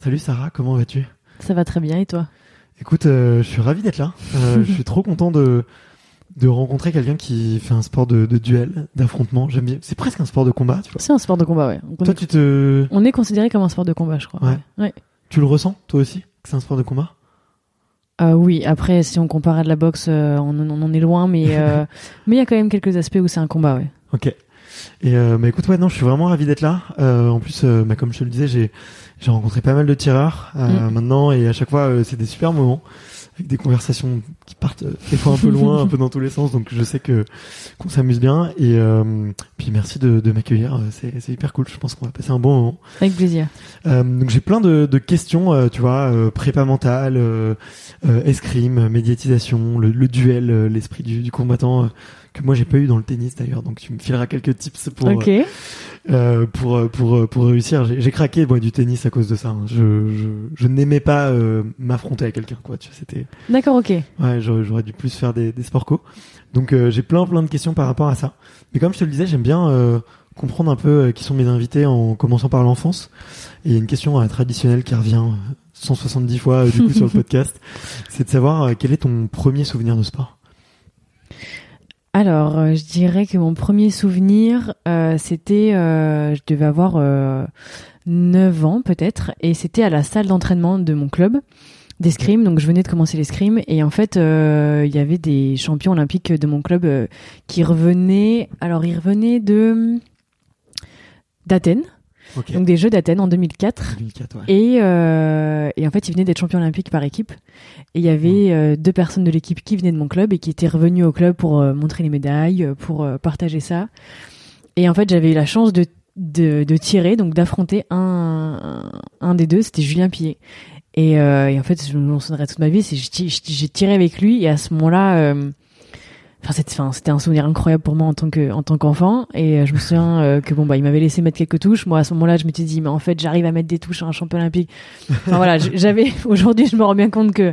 Salut Sarah, comment vas-tu? Ça va très bien et toi? Écoute, euh, je suis ravi d'être là. Euh, je suis trop content de de rencontrer quelqu'un qui fait un sport de, de duel, d'affrontement. J'aime bien. C'est presque un sport de combat, tu vois. C'est un sport de combat, ouais. On, Toi, est... tu te, on est considéré comme un sport de combat, je crois. Ouais. ouais. tu le ressens toi aussi que c'est un sport de combat? Euh, oui, après, si on compare à de la boxe, euh, on, on en est loin, mais mais il y a quand même quelques aspects où c'est un combat, ouais. Ok. Et euh, bah écoute, ouais, non, je suis vraiment ravi d'être là. Euh, en plus, euh, bah, comme je te le disais, j'ai j'ai rencontré pas mal de tireurs euh, Mm. maintenant, et à chaque fois, euh, c'est des super moments avec des conversations qui partent euh, des fois un peu loin, un peu dans tous les sens. Donc je sais que qu'on s'amuse bien. Et euh, puis merci de, de m'accueillir. C'est c'est hyper cool. Je pense qu'on va passer un bon moment. Avec plaisir. Euh, donc j'ai plein de, de questions, euh, tu vois, euh, prépa mentale, euh, euh, escrime, médiatisation, le, le duel, l'esprit du, du combattant. Euh, que moi j'ai pas eu dans le tennis d'ailleurs, donc tu me fileras quelques tips pour ok. euh, pour euh, pour euh, pour réussir. J'ai craqué moi du tennis à cause de ça. hein. Je je, je n'aimais pas euh, m'affronter à quelqu'un quoi. Tu c'était D'accord, ok. ouais j'aurais dû plus faire des des sports co. Donc euh, j'ai plein plein de questions par rapport à ça. Mais comme je te le disais, j'aime bien euh, comprendre un peu euh, qui sont mes invités en commençant par l'enfance. Et une question euh, traditionnelle qui revient euh, 170 fois euh, du coup sur le podcast, c'est de savoir euh, quel est ton premier souvenir de sport? Alors, euh, je dirais que mon premier souvenir, euh, c'était, euh, je devais avoir euh, 9 ans peut-être, et c'était à la salle d'entraînement de mon club d'escrime. Donc, je venais de commencer l'escrime, et en fait, il y avait des champions olympiques de mon club qui revenaient. Alors, ils revenaient de d'Athènes, Donc des Jeux d'Athènes en 2004. 2004, ouais. Et, euh, et en fait, ils venaient d'être champions olympiques par équipe. Et il y avait euh, deux personnes de l'équipe qui venaient de mon club et qui étaient revenues au club pour euh, montrer les médailles, pour partager ça. Et en fait, j'avais eu la chance de, de, de tirer, donc d'affronter un, un, des deux, c'était Julien Pillet. Et, et en fait, je me souviendrai toute ma vie, c'est j'ai tiré avec lui et à ce moment-là, Enfin, c'était, enfin, c'était un souvenir incroyable pour moi en tant que, en tant qu'enfant. Et euh, je me souviens euh, que bon, bah, il m'avait laissé mettre quelques touches. Moi, à ce moment-là, je m'étais dit, mais en fait, j'arrive à mettre des touches à un champion olympique. Enfin, voilà, j'avais, aujourd'hui, je me rends bien compte que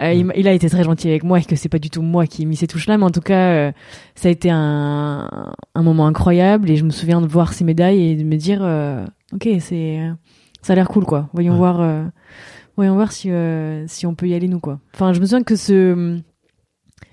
euh, il, a été très gentil avec moi et que c'est pas du tout moi qui ai mis ces touches-là. Mais en tout cas, euh, ça a été un, un moment incroyable. Et je me souviens de voir ces médailles et de me dire, euh, ok, c'est, ça a l'air cool, quoi. Voyons Ouais. voir, euh, voyons voir si, euh, si on peut y aller nous, quoi. Enfin, je me souviens que ce,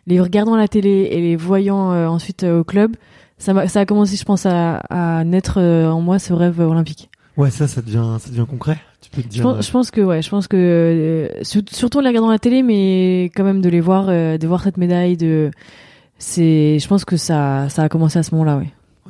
les regardant à la télé et les voyant euh, ensuite euh, au club, ça, m'a- ça a commencé, je pense, à, à naître euh, en moi ce rêve olympique. Ouais, ça, ça devient, ça devient concret. Tu peux te dire. euh, pense, je pense que ouais, je pense que euh, sur- surtout en les regardant à la télé, mais quand même de les voir, euh, de voir cette médaille, de c'est, je pense que ça, ça a commencé à ce moment-là, ouais.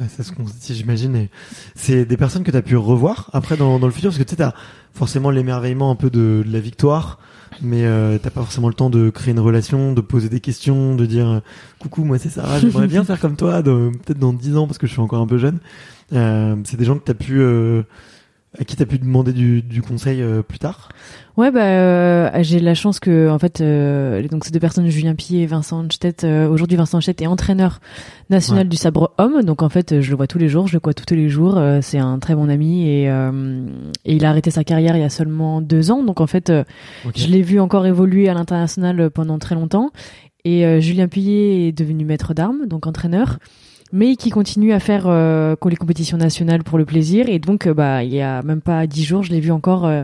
C'est ce qu'on se j'imagine. C'est des personnes que tu as pu revoir après dans, le futur, parce que tu sais, t'as forcément l'émerveillement un peu de, la victoire, mais euh, t'as pas forcément le temps de créer une relation, de poser des questions, de dire euh, coucou, moi c'est Sarah, j'aimerais bien faire comme toi, peut-être dans 10 ans parce que je suis encore un peu jeune. Euh, c'est des gens que t'as pu, à qui t'as pu demander du, du conseil euh, plus tard? Ouais, bah, euh, j'ai la chance que, en fait, euh, donc ces deux personnes, Julien Pillet et Vincent Anstedt, euh, aujourd'hui Vincent Anstedt est entraîneur national Ouais. du sabre homme, donc en fait, je le vois tous les jours, je le vois tous les jours, euh, c'est un très bon ami et, euh, et il a arrêté sa carrière il y a seulement deux ans, donc en fait, euh, Ok. je l'ai vu encore évoluer à l'international pendant très longtemps et euh, Julien Pillet est devenu maître d'armes, donc entraîneur mais qui continue à faire euh, les compétitions nationales pour le plaisir. Et donc euh, bah il y a même pas dix jours je l'ai vu encore euh,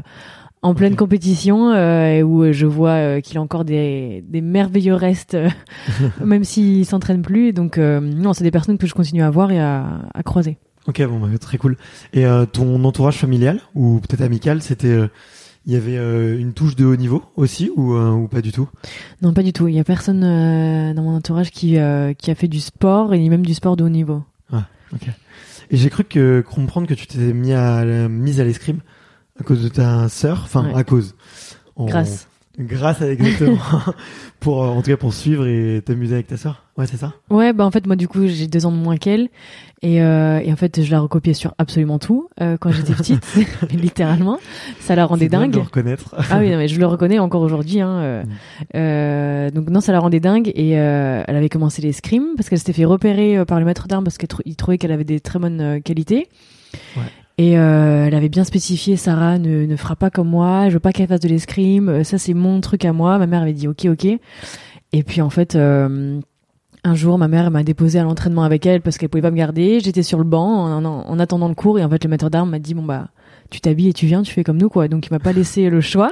en pleine compétition euh, et où je vois euh, qu'il a encore des, des merveilleux restes euh, même s'il s'entraîne plus. Donc euh, non c'est des personnes que je continue à voir et à, à croiser. Ok, bon, bah, très cool. Et euh, ton entourage familial ou peut-être amical, c'était, euh, il y avait euh, une touche de haut niveau aussi ou, euh, ou pas du tout? Non pas du tout. Il y a personne euh, dans mon entourage qui qui a fait du sport et ni même du sport de haut niveau. Et j'ai cru que comprendre que tu t'étais mis à mise à l'escrime à cause de ta sœur, enfin Ouais. à cause. En- grâce Grâce à exactement. pour euh, en tout cas pour suivre et t'amuser avec ta sœur. Ouais, c'est ça? Ouais, bah en fait moi du coup j'ai deux ans de moins qu'elle et, euh, et en fait je la recopiais sur absolument tout euh, quand j'étais petite, littéralement. Ça la rendait bien de dingue. le reconnaître. Ah oui, non, mais je le reconnais encore aujourd'hui. Hein, euh, Mm. euh, donc non, ça la rendait dingue et euh, elle avait commencé l'escrime parce qu'elle s'était fait repérer par le maître d'armes parce qu'il trouvait qu'elle avait des très bonnes qualités. Ouais. Et euh, elle avait bien spécifié Sarah ne, ne fera pas comme moi, je veux pas qu'elle fasse de l'escrime, euh, ça c'est mon truc à moi. Ma mère avait dit ok ok. Et puis en fait euh, un jour ma mère m'a déposé à l'entraînement avec elle parce qu'elle pouvait pas me garder. J'étais sur le banc en, en- en attendant le cours et en fait le maître d'armes m'a dit bon bah tu t'habilles et tu viens, tu fais comme nous quoi. Donc il m'a pas laissé le choix.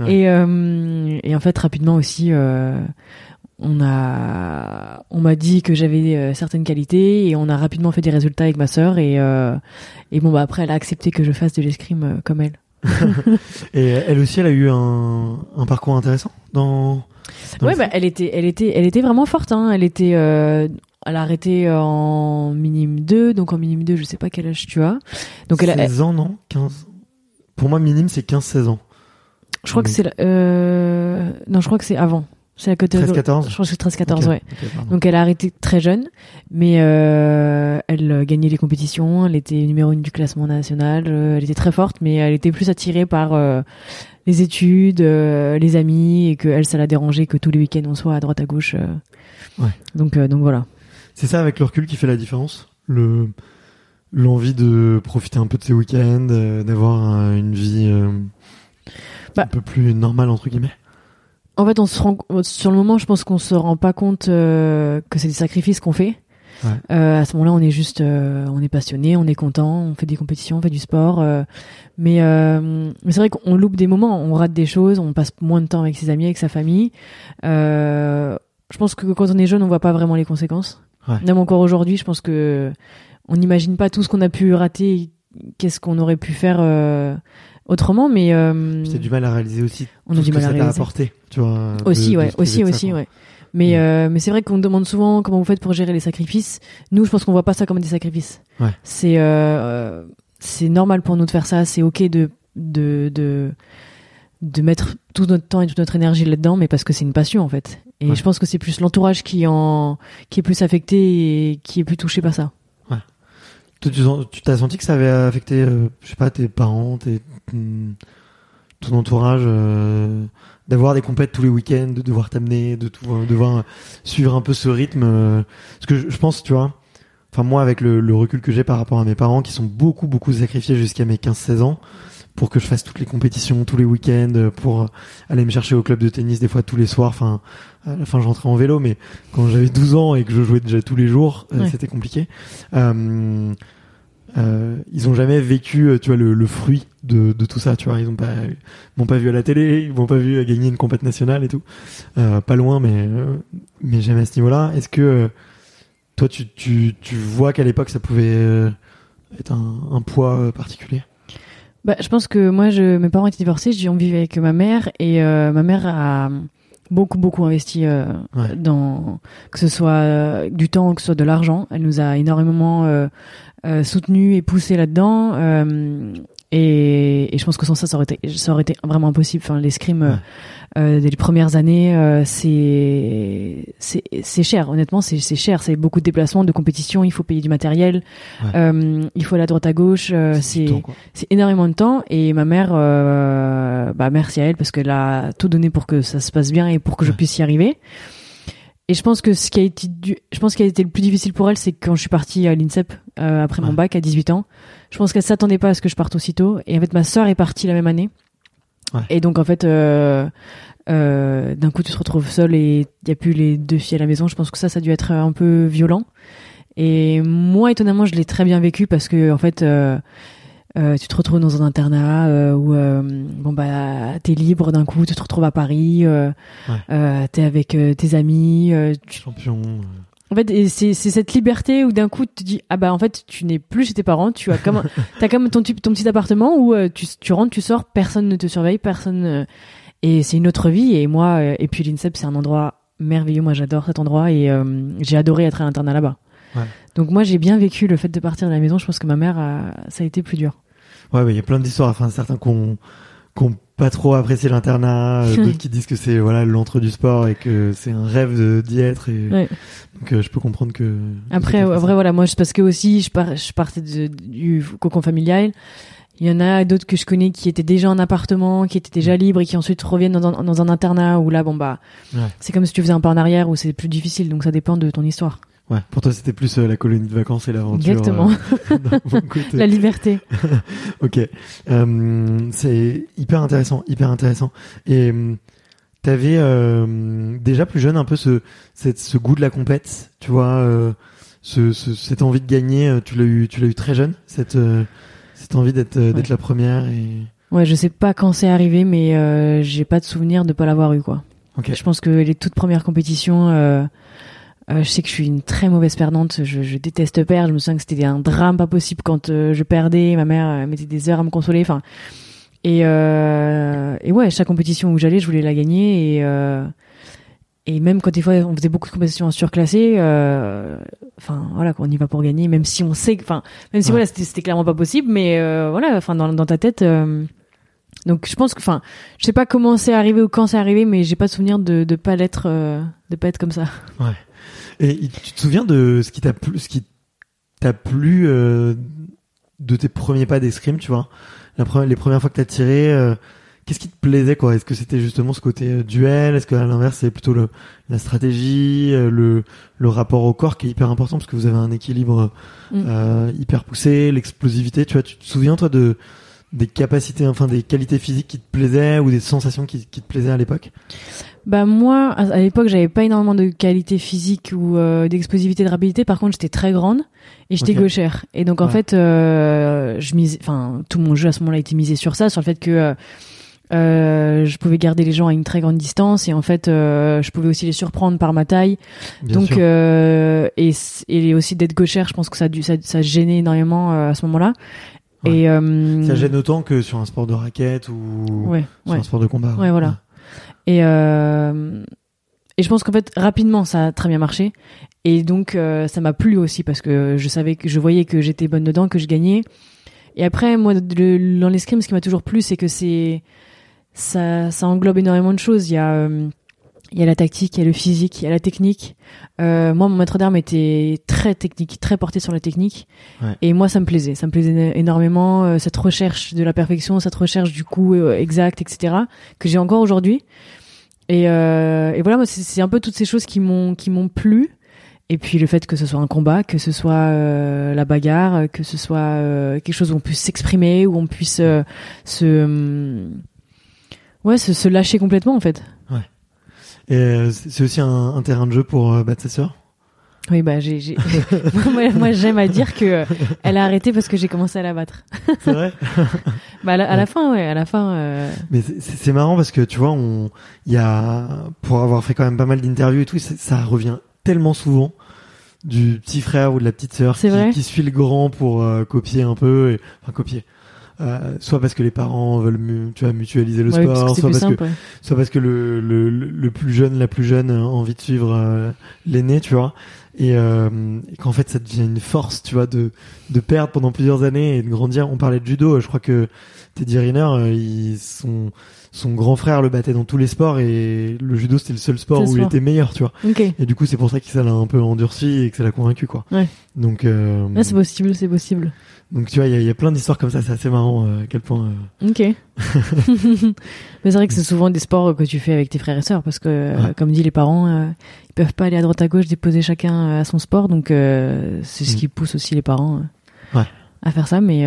Ouais. Et, euh, et en fait rapidement aussi euh, on a on m'a dit que j'avais euh, certaines qualités et on a rapidement fait des résultats avec ma sœur et euh, et bon bah après elle a accepté que je fasse de l'escrime euh, comme elle. Et elle aussi, elle a eu un, un parcours intéressant dans. dans ouais bah elle était elle était elle était vraiment forte hein. Elle était elle a arrêté en minime 2 donc en minime 2 je sais pas quel âge tu as. Donc elle a, 16 ans, non 15. Pour moi, minime, c'est 15-16 ans. je crois que c'est non je crois que c'est avant. C'est la catégorie 13-14 Je crois que c'est 13 14 Ok, ouais. ok, pardon. Donc elle a arrêté très jeune, mais euh, elle euh, gagnait les compétitions, elle était numéro une du classement national, euh, elle était très forte, mais elle était plus attirée par euh, les études, les amis, et que elle, ça la dérangeait que tous les week-ends on soit à droite à gauche. Ouais. Donc donc voilà. C'est ça avec le recul qui fait la différence? Le l'envie de profiter un peu de ses week-ends, d'avoir une vie Bah. un peu plus normale entre guillemets? En fait, on se rend sur le moment, je pense qu'on se rend pas compte euh, que c'est des sacrifices qu'on fait. Ouais. Euh, à ce moment-là, on est juste, euh, on est passionné, on est content, on fait des compétitions, on fait du sport. euh, mais euh, mais c'est vrai qu'on loupe des moments, on rate des choses, on passe moins de temps avec ses amis, avec sa famille. Euh, je pense que quand on est jeune, on voit pas vraiment les conséquences. Ouais. Même encore aujourd'hui, je pense que on n'imagine pas tout ce qu'on a pu rater, qu'est-ce qu'on aurait pu faire euh, autrement. Mais euh, du mal à réaliser aussi on tout a du mal à réaliser. apporté, tu vois. Aussi, de ouais, aussi, ça, aussi, ouais. Mais, Mm. euh, mais c'est vrai qu'on demande souvent comment vous faites pour gérer les sacrifices. Nous, je pense qu'on voit pas ça comme des sacrifices. Ouais. C'est, euh, c'est normal pour nous de faire ça. C'est ok de, de, de, de mettre tout notre temps et toute notre énergie là-dedans, mais parce que c'est une passion, en fait. Et Ouais. je pense que c'est plus l'entourage qui en, qui est plus affecté et qui est plus touché par ça. Sens- tu t'as senti que ça avait affecté, euh, je sais pas, tes parents, tes, ton- ton entourage, euh, d'avoir des compètes tous les week-ends, de devoir t'amener, de tout, euh, devoir suivre un peu ce rythme. euh, parce que je, je pense, tu vois, enfin moi avec le, le recul que j'ai par rapport à mes parents qui sont beaucoup beaucoup sacrifiés jusqu'à mes 15-16 ans pour que je fasse toutes les compétitions tous les week-ends, euh, pour euh, aller me chercher au club de tennis des fois tous les soirs. Enfin, à la fin je rentrais en vélo, mais quand j'avais 12 ans et que je jouais déjà tous les jours, euh, Ouais. c'était compliqué. Euh, euh, ils ont jamais vécu, euh, tu vois, le, le fruit de, de, tout ça, tu vois. Ils ont pas, m'ont pas vu à la télé, ils m'ont pas vu gagner une compète nationale et tout. Euh, pas loin, mais mais jamais à ce niveau-là. Est-ce que toi, tu, tu, tu vois qu'à l'époque, ça pouvait être un, un poids particulier? Bah, je pense que moi, je, mes parents étaient divorcés, je vivais avec ma mère et ma mère a beaucoup beaucoup investi euh, dans que ce soit euh, du temps que ce soit de l'argent elle nous a énormément euh, euh soutenu et poussé là-dedans et, et, je pense que sans ça ça aurait été ça aurait été vraiment impossible enfin l'escrime euh, des premières années, euh, c'est c'est cher. Honnêtement, c'est cher. C'est beaucoup de déplacements, de compétition. Il faut payer du matériel. Euh, il faut aller à droite à gauche. Euh, c'est c'est énormément de temps. Et ma mère, euh, bah merci à elle parce qu'elle a tout donné pour que ça se passe bien et pour que je puisse y arriver. Et je pense que ce qui a été du... je pense qui a été le plus difficile pour elle, c'est quand je suis partie à l'INSEP après mon bac à 18 ans. Je pense qu'elle s'attendait pas à ce que je parte aussitôt. Et en fait, ma sœur est partie la même année. Et donc en fait, euh, euh, d'un coup tu te retrouves seul et il y a plus les deux filles à la maison. Je pense que ça, ça a dû être un peu violent. Et moi, étonnamment, je l'ai très bien vécu parce que en fait, euh, euh tu te retrouves dans un internat euh, où bon bah t'es libre d'un coup, tu te retrouves à Paris, euh, ouais. t'es avec tes amis, tu... champion. En fait, c'est cette liberté où d'un coup tu te dis ah bah en fait tu n'es plus chez tes parents, tu as comme t'as comme ton, ton petit appartement où euh, tu, tu rentres, tu sors, personne ne te surveille, personne euh, et c'est une autre vie et moi euh, et puis l'INSEP c'est un endroit merveilleux, moi j'adore cet endroit et j'ai adoré être à l'internat là-bas. Ouais. Donc moi j'ai bien vécu le fait de partir de la maison, je pense que ma mère ça a été plus dur. Ouais, il y a plein d'histoires, enfin certains qu'on qu'on pas trop apprécié l'internat, euh, d'autres qui disent que c'est voilà l'entre du sport et que c'est un rêve d'y être. Et donc euh, je peux comprendre que. Après, vrai voilà, moi c'est parce que aussi je, je partais du cocon familial. Il y en a d'autres que je connais qui étaient déjà en appartement, qui étaient déjà libres et qui ensuite reviennent dans un, dans un internat où là bon bah c'est comme si tu faisais un pas en arrière où c'est plus difficile donc ça dépend de ton histoire. Ouais, pour toi c'était plus euh, la colonie de vacances et l'aventure. Exactement. Euh, la liberté. ok, euh, c'est hyper intéressant, hyper intéressant. Et euh, t'avais euh, déjà plus jeune un peu ce, cette, ce goût de la compète, tu vois, ce, ce, cette envie de gagner. Tu l'as eu, tu l'as eu très jeune, cette, cette envie d'être, d'être la première. Et... Ouais, je sais pas quand c'est arrivé, mais j'ai pas de souvenir de pas l'avoir eu quoi. Okay. Je pense que les toutes premières compétitions. Euh, je sais que je suis une très mauvaise perdante. Je, je, déteste perdre. Je me souviens que c'était un drame pas possible quand euh, je perdais. Ma mère euh, mettait des heures à me consoler. Enfin, et, et ouais, chaque compétition où j'allais, je voulais la gagner. Et et même quand des fois on faisait beaucoup de compétitions surclassées, enfin voilà, on y va pour gagner, même si on sait, enfin même si voilà, c'était clairement pas possible, mais voilà, enfin dans, dans ta tête. donc je pense que, enfin, je sais pas comment c'est arrivé ou quand c'est arrivé, mais j'ai pas de souvenir de de pas l'être, de pas être comme ça. Ouais. Et tu te souviens de ce qui t'a plu, ce qui t'a plu euh, de tes premiers pas d'escrime, tu vois? La première, Les premières fois que t'as tiré, euh, qu'est-ce qui te plaisait, quoi? Est-ce que c'était justement ce côté euh, duel? Est-ce que à l'inverse, c'est plutôt le, la stratégie, le, le rapport au corps qui est hyper important parce que vous avez un équilibre mm. hyper poussé, l'explosivité, tu vois? Tu te souviens, toi, de des capacités, enfin des qualités physiques qui te plaisaient ou des sensations qui, qui te plaisaient à l'époque? Bah moi, à, l'époque, j'avais pas énormément de qualité physique ou euh, d'explosivité, de rapidité. Par contre, j'étais très grande et j'étais gauchère. Et donc en fait, euh, je mise, enfin tout mon jeu à ce moment-là était misé sur ça, sur le fait que euh, euh, je pouvais garder les gens à une très grande distance et en fait, euh, je pouvais aussi les surprendre par ma taille. donc euh, et, et aussi d'être gauchère, je pense que ça a dû, ça, ça gênait énormément à ce Et ça gêne autant que sur un sport de raquette ou sur un sport de combat. Ouais, voilà. Et, euh, et je pense qu'en fait, rapidement, ça a très bien marché. Et donc, euh, ça m'a plu aussi parce que je savais que je voyais que j'étais bonne dedans, que je gagnais. Et après, moi, le, dans l'escrime, ce qui m'a toujours plu, c'est que c'est ça, ça englobe énormément de choses. Il y a euh, il y a la tactique, il y a le physique, il y a la technique. Euh, moi, mon maître d'armes était très technique, très porté sur la technique. Ouais. Et moi, ça me plaisait. Ça me plaisait énormément, euh, cette recherche de la perfection, cette recherche du coup euh, exact, etc., que j'ai encore aujourd'hui. Et, euh, et voilà, moi, c'est un peu toutes ces choses qui m'ont qui m'ont plu. Et puis le fait que ce soit un combat, que ce soit euh, la bagarre, que ce soit euh, quelque chose où on puisse s'exprimer, où on puisse se ouais se, se lâcher complètement en fait. Et c'est aussi un, un, terrain de jeu pour battre ses sœurs Oui, bah j'ai, j'ai... moi, moi, j'aime à dire que euh, elle a arrêté parce que j'ai commencé à la battre. C'est vrai? Bah à la, à la Ouais. fin, ouais, à la fin. euh, Mais c'est- marrant parce que tu vois, on, il y a, pour avoir fait quand même pas mal d'interviews et tout, ça, revient tellement souvent du petit frère ou de la petite sœur qui, suit le grand pour euh, copier un peu, et, enfin copier. Euh, soit parce que les parents veulent tu vois, mutualiser le ouais, sport, soit parce que ouais. soit parce que le, le, le plus jeune, la plus jeune a envie de suivre euh, l'aîné, tu vois, et, euh, et qu'en fait ça devient une force, tu vois, de de perdre pendant plusieurs années et de grandir. On parlait de judo, je crois que Teddy Riner, euh, il, son son grand frère le battait dans tous les sports et le judo c'était le seul sport où il était meilleur, tu vois. Ok. Et du coup c'est pour ça que ça l'a un peu endurci et que ça l'a convaincu, quoi. Ouais. Donc euh, Là, c'est possible, c'est possible. Donc tu vois, il y a, il y a plein d'histoires comme ça, c'est assez marrant euh, à quel point. euh, Ok. Mais c'est vrai que c'est souvent des sports que tu fais avec tes frères et sœurs parce que, euh, comme dit les parents, ils peuvent pas aller à droite à gauche déposer chacun à son sport, donc c'est ce Mm. qui pousse aussi les parents Ouais. à faire ça. Mais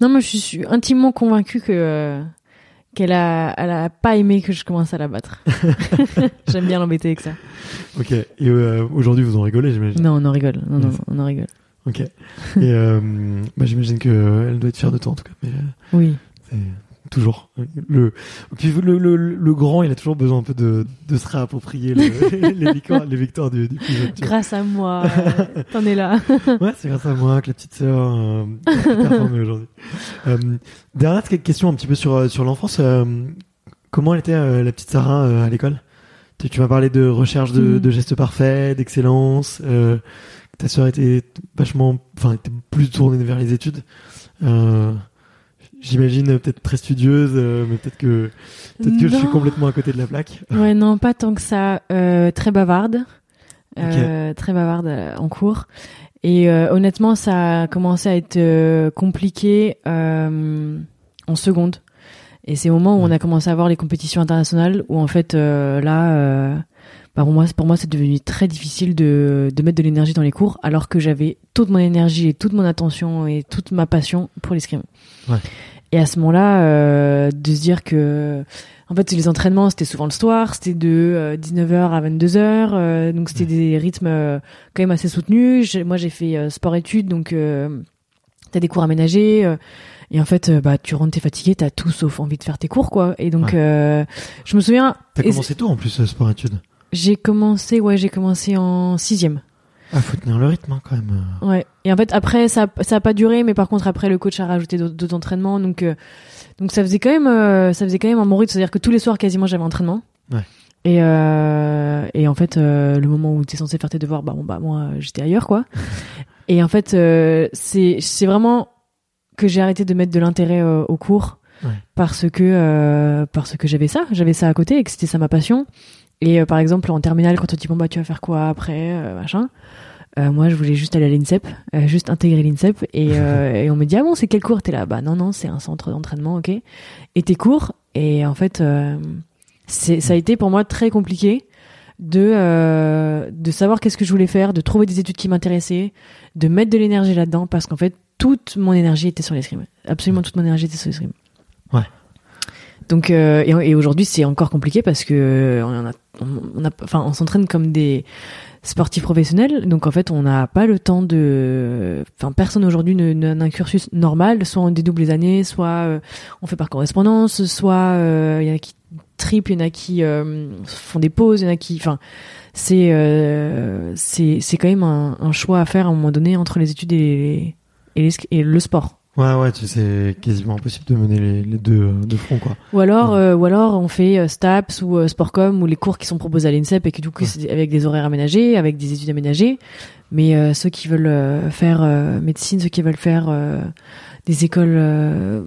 non, moi je suis intimement convaincue que qu'elle a, elle a pas aimé que je commence à la battre. J'aime bien l'embêter avec ça. Ok. Et euh, aujourd'hui vous en rigolez, j'imagine? Non, on en rigole. Non, non, on en rigole. Ok. Et euh, bah, j'imagine que euh, elle doit être fière de toi en tout cas. Mais euh, Oui. toujours le, puis le, le, le grand, il a toujours besoin un peu de, de se réapproprier le- les victoires, les victoires du, du plus jeune. Grâce à moi, euh, t'en es là. Ouais, c'est grâce à moi que la petite sœur euh, a performé aujourd'hui. Euh, dernière question un petit peu sur euh, sur l'enfance. euh, comment elle était euh, la petite Sarah euh, à l'école? Tu, tu m'as parlé de recherche de, Mhm. de gestes parfaits, d'excellence. Ta sœur était vachement, enfin, était plus tournée vers les études. Euh, J'imagine peut-être très studieuse, euh, mais peut-être que peut-être que je suis complètement à côté de la plaque. Ouais, non, pas tant que ça. Euh, très bavarde. Euh, Très bavarde euh, en cours. Et euh, honnêtement, ça a commencé à être compliqué euh, en seconde. Et c'est au moment où on a commencé à voir les compétitions internationales où en fait euh, là, euh, bah, pour moi, pour moi, c'est devenu très difficile de, de mettre de l'énergie dans les cours, alors que j'avais toute mon énergie et toute mon attention et toute ma passion pour l'escrime. Ouais. Et à ce moment-là, euh, de se dire que en fait, les entraînements, c'était souvent le soir, c'était de euh, 19h à 22h, euh, donc c'était des rythmes euh, quand même assez soutenus. Moi, j'ai fait euh, sport-études, donc euh, t'as des cours aménagés. euh, et en fait, euh, bah, tu rentres, t'es fatigué, t'as tout sauf envie de faire tes cours, quoi. Et donc, Ouais. euh, je me souviens, T'as commencé tôt en plus euh, sport études? J'ai commencé, ouais, j'ai commencé en sixième. Ah, faut tenir le rythme hein, quand même. Ouais. Et en fait, après, ça, ça a pas duré, mais par contre, après, le coach a rajouté d'autres entraînements, donc, euh, donc ça faisait quand même, euh, ça faisait quand même un bon rythme, c'est-à-dire que tous les soirs, quasiment, j'avais entraînement. Ouais. Et, euh, et en fait, euh, le moment où t'es censé faire tes devoirs, bah bon, bah moi, j'étais ailleurs, quoi. et en fait, c'est, c'est vraiment que j'ai arrêté de mettre de l'intérêt au cours Ouais. parce que, parce que j'avais ça, j'avais ça à côté et que c'était ça ma passion. Et euh, par exemple, en terminale, quand on te dit bon bah tu vas faire quoi après, euh, machin. Euh, moi, je voulais juste aller à l'INSEP, juste intégrer l'INSEP, et, et on me dit ah bon, c'est quel cours T'es là Bah non non, c'est un centre d'entraînement, ok. Et tes cours Et en fait, ça a été pour moi très compliqué de de savoir qu'est-ce que je voulais faire, de trouver des études qui m'intéressaient, de mettre de l'énergie là-dedans, parce qu'en fait toute mon énergie était sur l'escrime. Absolument toute mon énergie était sur l'escrime. Ouais. Donc euh, et, aujourd'hui c'est encore compliqué parce que euh, on a enfin on s'entraîne comme des sportifs professionnels. Donc en fait on n'a pas le temps de enfin personne aujourd'hui n'a un cursus normal. Soit on dédouble les années soit euh, on fait par correspondance soit il y en a qui triple il y en a qui font des pauses il y en a qui enfin c'est c'est c'est quand même un, choix à faire à un moment donné entre les études et le sport Ouais, ouais, tu sais, c'est quasiment impossible de mener les, les deux euh, de front, quoi. Ou alors, Ouais. euh, ou alors on fait euh, STAPS ou euh, Sportcom ou les cours qui sont proposés à l'INSEP et que du coup Ouais. c'est avec des horaires aménagés, avec des études aménagées. Mais euh, ceux qui veulent euh, faire euh, médecine, ceux qui veulent faire euh, des écoles, euh,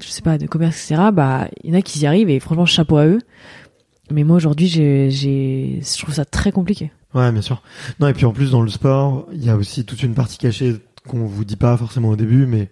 je sais pas, de commerce, etc. Bah, il y en a qui y arrivent et franchement chapeau à eux. Mais moi aujourd'hui, j'ai, j'ai, je trouve ça très compliqué. Ouais, bien sûr. Non, et puis en plus, dans le sport, il y a aussi toute une partie cachée qu'on vous dit pas forcément au début, mais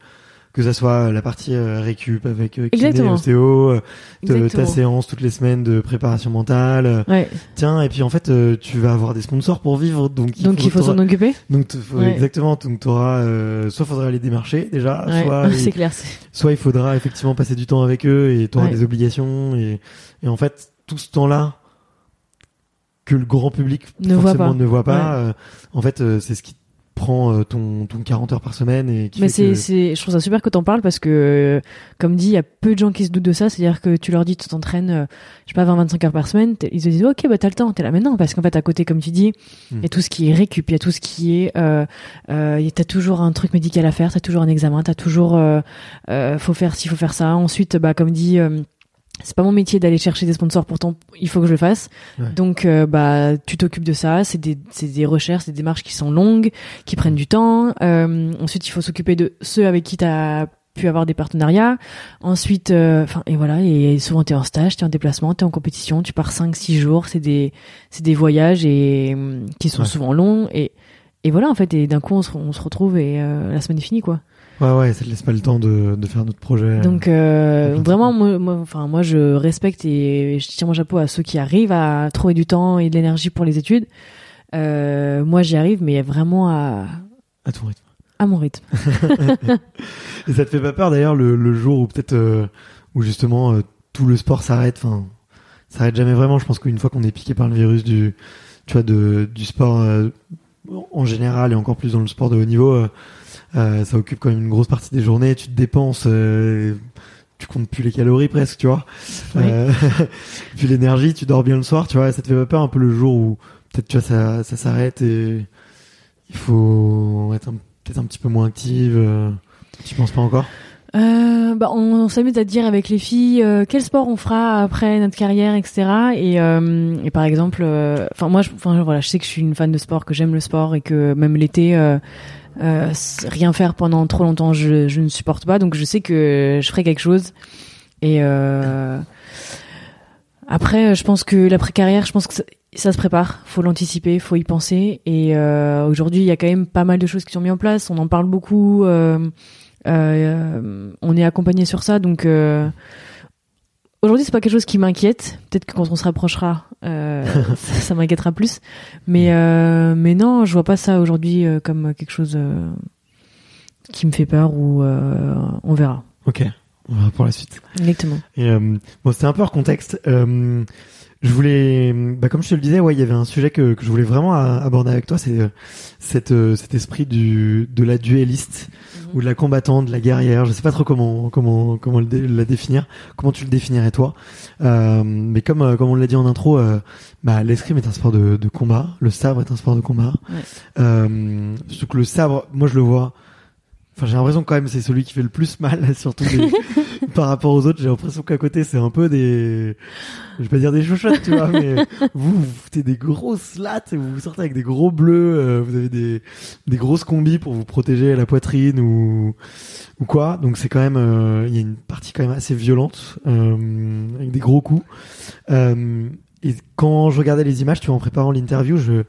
que ça soit la partie euh, récup avec euh, kiné, ostéo, euh, te- ta séance toutes les semaines de préparation mentale. euh, Ouais. Tiens, et puis en fait, euh, tu vas avoir des sponsors pour vivre, donc Donc il faut t'auras- s'en occuper. Donc faut- Ouais. exactement, donc t'auras, euh, soit faudra les démarcher déjà, Ouais. soit c'est clair. soit il faudra effectivement passer du temps avec eux et tu auras Ouais. des obligations et, et en fait tout ce temps-là que le grand public Ne voit forcément pas. ne voit pas. Euh, en fait, euh, c'est ce qui prend euh, ton, ton 40 heures par semaine et qui Mais c'est, que- c'est, je trouve ça super que t'en parles parce que, euh, comme dit, il y a peu de gens qui se doutent de ça. C'est-à-dire que tu leur dis, tu t'entraînes, euh, je sais pas, 20-25 heures par semaine. Ils te disent, ok, bah t'as le temps, t'es là maintenant. Parce qu'en fait, à côté, comme tu dis, il Mm. y a tout ce qui est récup, il y a tout ce qui est, euh, euh, y a- t'as toujours un truc médical à faire, t'as toujours un examen, t'as toujours, euh, euh, faut faire ci, faut faire ça. Ensuite, bah, comme dit, euh, c'est pas mon métier d'aller chercher des sponsors, pourtant il faut que je le fasse. Ouais. Donc euh, bah tu t'occupes de ça, c'est des c'est des recherches, des démarches qui sont longues, qui prennent du temps. Euh, ensuite il faut s'occuper de ceux avec qui t'as pu avoir des partenariats. Ensuite euh, enfin et voilà et souvent t'es en stage, t'es en déplacement, t'es en compétition, tu pars 5 6 jours, c'est des c'est des voyages et qui sont Ouais. souvent longs et et voilà en fait et d'un coup on se, on se retrouve et euh, la semaine est finie quoi. Ouais, ouais, ça te laisse pas le temps de, de faire notre projet. Donc euh, vraiment, moi, moi, enfin moi, je respecte et je tire mon chapeau à ceux qui arrivent à trouver du temps et de l'énergie pour les études. Euh, moi, j'y arrive, mais vraiment à, à ton rythme. à mon rythme. Et ça te fait pas peur d'ailleurs le, le jour où peut-être euh, où justement euh, tout le sport s'arrête. Enfin, s'arrête jamais vraiment. Je pense qu'une fois qu'on est piqué par le virus du, tu vois, de, du sport euh, en général et encore plus dans le sport de haut niveau, euh, ça occupe quand même une grosse partie des journées. Tu te dépenses. euh, tu comptes plus les calories presque, tu vois. Oui. Euh, puis l'énergie, tu dors bien le soir, tu vois. Ça te fait pas peur un peu le jour où peut-être tu vois ça, ça s'arrête et il faut être peut-être un petit peu moins active. euh, tu penses pas encore? Euh, bah, on, on s'amuse à dire avec les filles euh, quel sport on fera après notre carrière, etc. Et, euh, et par exemple, enfin moi, enfin voilà, je sais que je suis une fan de sport, que j'aime le sport et que même l'été, euh, rien faire pendant trop longtemps, je, je ne supporte pas. Donc je sais que je ferai quelque chose. Et euh, après, je pense que l'après carrière, je pense que ça, se prépare. Faut l'anticiper, faut y penser. Et euh, aujourd'hui, il y a quand même pas mal de choses qui sont mises en place. On en parle beaucoup. on est accompagné sur ça, donc aujourd'hui c'est pas quelque chose qui m'inquiète. Peut-être que quand on se rapprochera, euh, ça, ça m'inquiétera plus. Mais euh, mais non, je vois pas ça aujourd'hui euh, comme quelque chose qui me fait peur ou on verra. Ok, on verra pour la suite. Exactement. Et, bon, c'était un peu hors contexte. Je voulais, bah, comme je te le disais, ouais, il y avait un sujet que, que je voulais vraiment aborder avec toi, c'est euh, cette, euh, cet esprit du, de la duelliste ou de la combattante, de la guerrière. Je sais pas trop comment, comment, comment le la définir. Comment tu le définirais toi Euh, Mais comme, euh, comme on l'a dit en intro, euh, bah, l'escrime est un sport de, de combat. Le sabre est un sport de combat. Ouais. Euh, surtout que le sabre, moi je le vois. Enfin, j'ai l'impression quand même c'est celui qui fait le plus mal, surtout des- par rapport aux autres. J'ai l'impression qu'à côté c'est un peu des, je vais pas dire des chouchottes, tu vois, mais vous vous foutez des grosses lattes, vous sortez avec des gros bleus, euh, vous avez des des grosses combis pour vous protéger la poitrine ou ou quoi. Donc c'est quand même, euh, il y a une partie quand même assez violente euh, avec des gros coups. Euh, et quand je regardais les images, tu vois, en préparant l'interview, je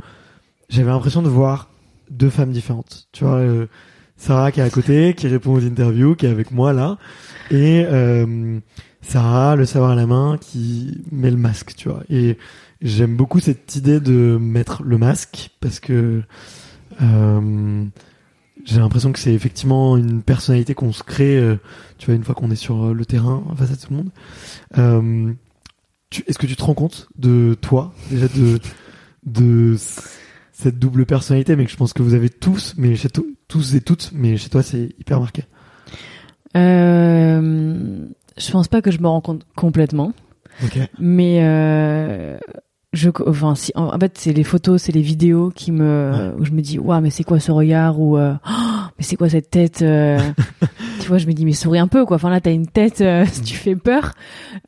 j'avais l'impression de voir deux femmes différentes. Tu vois, euh, Sarah qui est à côté, qui répond aux interviews, qui est avec moi là, et euh, Sarah, le savoir à la main, qui met le masque, tu vois. Et j'aime beaucoup cette idée de mettre le masque parce que euh, j'ai l'impression que c'est effectivement une personnalité qu'on se crée, euh, tu vois, une fois qu'on est sur euh, le terrain face à tout le monde. Euh, Est-ce que tu te rends compte de toi, déjà de de cette double personnalité, mais que je pense que vous avez tous, mais chez to- tous et toutes, mais chez toi c'est hyper marqué. Euh, je pense pas que je me rends compte complètement. Ok. Mais euh, je, enfin, si, en, en fait, c'est les photos, c'est les vidéos qui me, Ouais. où je me dis, waouh, mais c'est quoi ce regard ou, euh, Oh, mais c'est quoi cette tête euh, Tu vois, je me dis, mais souris un peu, quoi. Enfin là, t'as une tête, euh, si tu fais peur.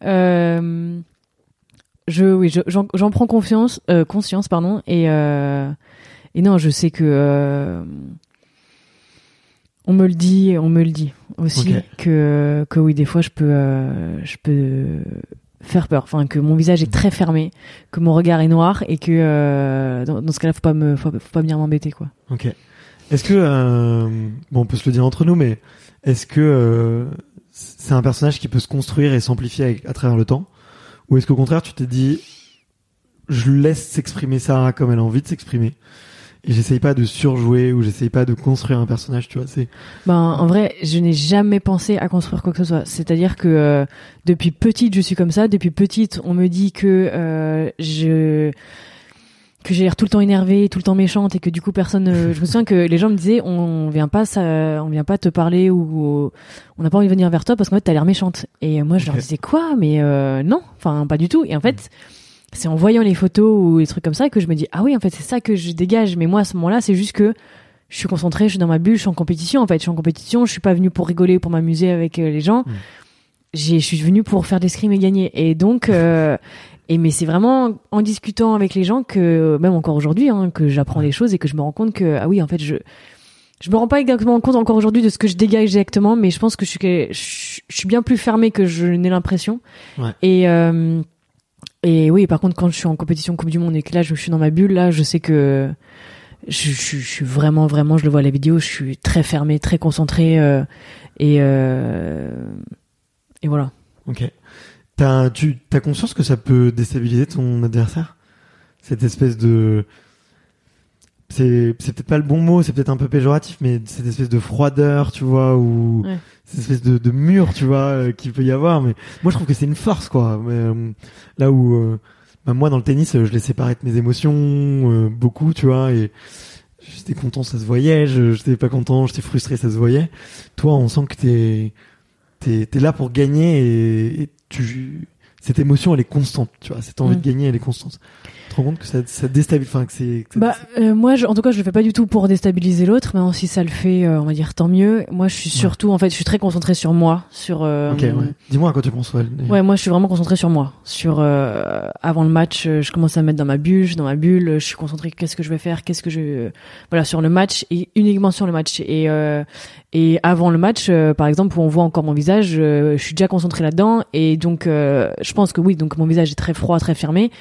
Euh, je, oui, je- j'en, j'en prends confiance, euh, conscience, pardon, et euh, et non, je sais que euh, on me le dit, on me le dit aussi que que oui, des fois, je peux, euh, je peux faire peur, enfin que mon visage est très fermé, que mon regard est noir et que euh, dans, dans ce cas-là, faut pas me, faut, faut pas venir m'embêter, quoi. Ok. Est-ce que euh, bon, on peut se le dire entre nous, mais est-ce que euh, c'est un personnage qui peut se construire et s'amplifier avec- à travers le temps, ou est-ce qu'au contraire tu t'es dit, je laisse s'exprimer Sarah comme elle a envie de s'exprimer, et j'essaye pas de surjouer ou j'essaye pas de construire un personnage, tu vois, c'est Ben, en vrai, je n'ai jamais pensé à construire quoi que ce soit. C'est-à-dire que euh, depuis petite, je suis comme ça. Depuis petite, on me dit que euh, je que j'ai l'air tout le temps énervée, tout le temps méchante et que du coup personne. euh, je me souviens que les gens me disaient on vient pas, ça, on vient pas te parler ou on n'a pas envie de venir vers toi parce qu'en fait t'as l'air méchante. Et moi je leur disais quoi? Mais euh, non, enfin pas du tout. Et en fait c'est en voyant les photos ou les trucs comme ça que je me dis ah oui en fait c'est ça que je dégage. Mais moi à ce moment-là c'est juste que je suis concentrée, je suis dans ma bulle, je suis en compétition en fait, je suis en compétition, je suis pas venue pour rigoler, pour m'amuser avec euh, les gens. Mm. J'ai, je suis venue pour faire des scrims et gagner. Et donc, euh, et mais c'est vraiment en discutant avec les gens que, même encore aujourd'hui, hein, que j'apprends des choses et que je me rends compte que ah oui en fait je je me rends pas exactement compte encore aujourd'hui de ce que je dégage exactement, mais je pense que je suis que- je, je suis bien plus fermée que je n'ai l'impression. Ouais. Et euh, et oui, par contre, quand je suis en compétition Coupe du Monde et que là, je suis dans ma bulle, là, je sais que je, suis vraiment, vraiment, je le vois à la vidéo, je suis très fermée, très concentrée. euh, et, euh, et voilà. Ok. T'as, tu conscience que ça peut déstabiliser ton adversaire? Cette espèce de. C'est, c'est peut-être pas le bon mot, c'est peut-être un peu péjoratif, mais cette espèce de froideur, tu vois, ou Ouais. cette espèce de, de mur, tu vois, euh, qu'il peut y avoir. Mais moi, je trouve que c'est une force, quoi. Mais, euh, là où, euh, bah, moi, dans le tennis, euh, je laissais paraître mes émotions euh, beaucoup, tu vois, et j'étais content, ça se voyait. Je, j'étais pas content, j'étais frustré, ça se voyait. Toi, on sent que t'es, t'es, t'es là pour gagner et, et tu, cette émotion, elle est constante, tu vois. Cette envie Mm. de gagner, elle est constante. Tu te rends compte que ça, ça déstabilise, enfin, que c'est, Bah, euh, moi, je, en tout cas, je le fais pas du tout pour déstabiliser l'autre, mais si ça le fait, euh, on va dire tant mieux. Moi, je suis surtout, en fait, je suis très concentrée sur moi, sur. euh, Ok, ouais. Dis-moi à quoi tu penses, ouais. Ouais, moi je suis vraiment concentrée sur moi. Sur euh, avant le match, euh, je commence à me mettre dans ma bulle, je suis dans ma bulle, je suis concentrée. Qu'est-ce que je vais faire Qu'est-ce que je voilà sur le match et uniquement sur le match. Et euh, et avant le match, par exemple, où on voit encore mon visage, euh, je suis déjà concentrée là-dedans. Et donc, euh, je pense que oui, donc mon visage est très froid, très fermé.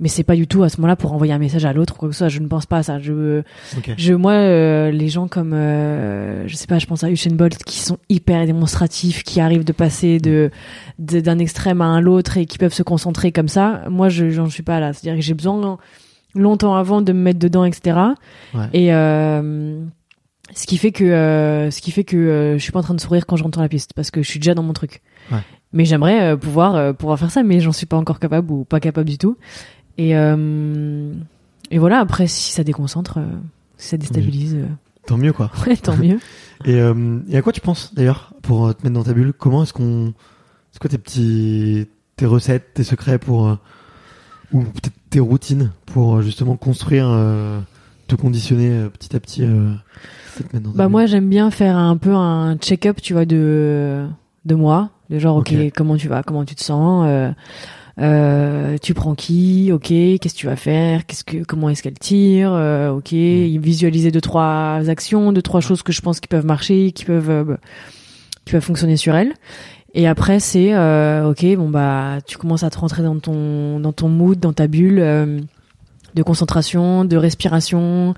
Mais c'est pas du tout à ce moment-là pour envoyer un message à l'autre ou quoi que ce soit. Je ne pense pas à ça. Je Ok. je, moi, euh, les gens comme, euh, je sais pas, je pense à Usain Bolt, qui sont hyper démonstratifs, qui arrivent de passer de- d'un extrême à un l'autre et qui peuvent se concentrer comme ça. Moi, je j'en suis pas là. C'est-à-dire que j'ai besoin longtemps avant de me mettre dedans, etc. Ouais. Et euh, ce qui fait que euh, ce qui fait que euh, je suis pas en train de sourire quand je rentre dans la piste parce que je suis déjà dans mon truc. Ouais. Mais j'aimerais euh, pouvoir euh, pouvoir faire ça, mais j'en suis pas encore capable ou pas capable du tout. Et euh, et voilà. Après, si ça déconcentre, si ça déstabilise, Tant mieux, quoi. ouais, tant mieux. Et, euh, et à quoi tu penses, d'ailleurs, pour te mettre dans ta bulle? Comment est-ce qu'on, c'est quoi tes petits, tes recettes, tes secrets pour, euh, ou peut-être tes routines pour justement construire, euh, te conditionner petit à petit, te mettre dans ta Bah bulle? moi j'aime bien faire un peu un check-up, tu vois, de de moi, de genre ok, comment tu vas, comment tu te sens, euh, euh, tu prends qui, ok, qu'est-ce que tu vas faire, qu'est-ce que, comment est-ce qu'elle tire, euh, ok, visualiser deux trois actions, deux trois choses que je pense qui peuvent marcher, qui peuvent euh, qui peuvent fonctionner sur elle. Et après c'est euh, ok, bon bah tu commences à te rentrer dans ton dans ton mood, dans ta bulle. De concentration, de respiration.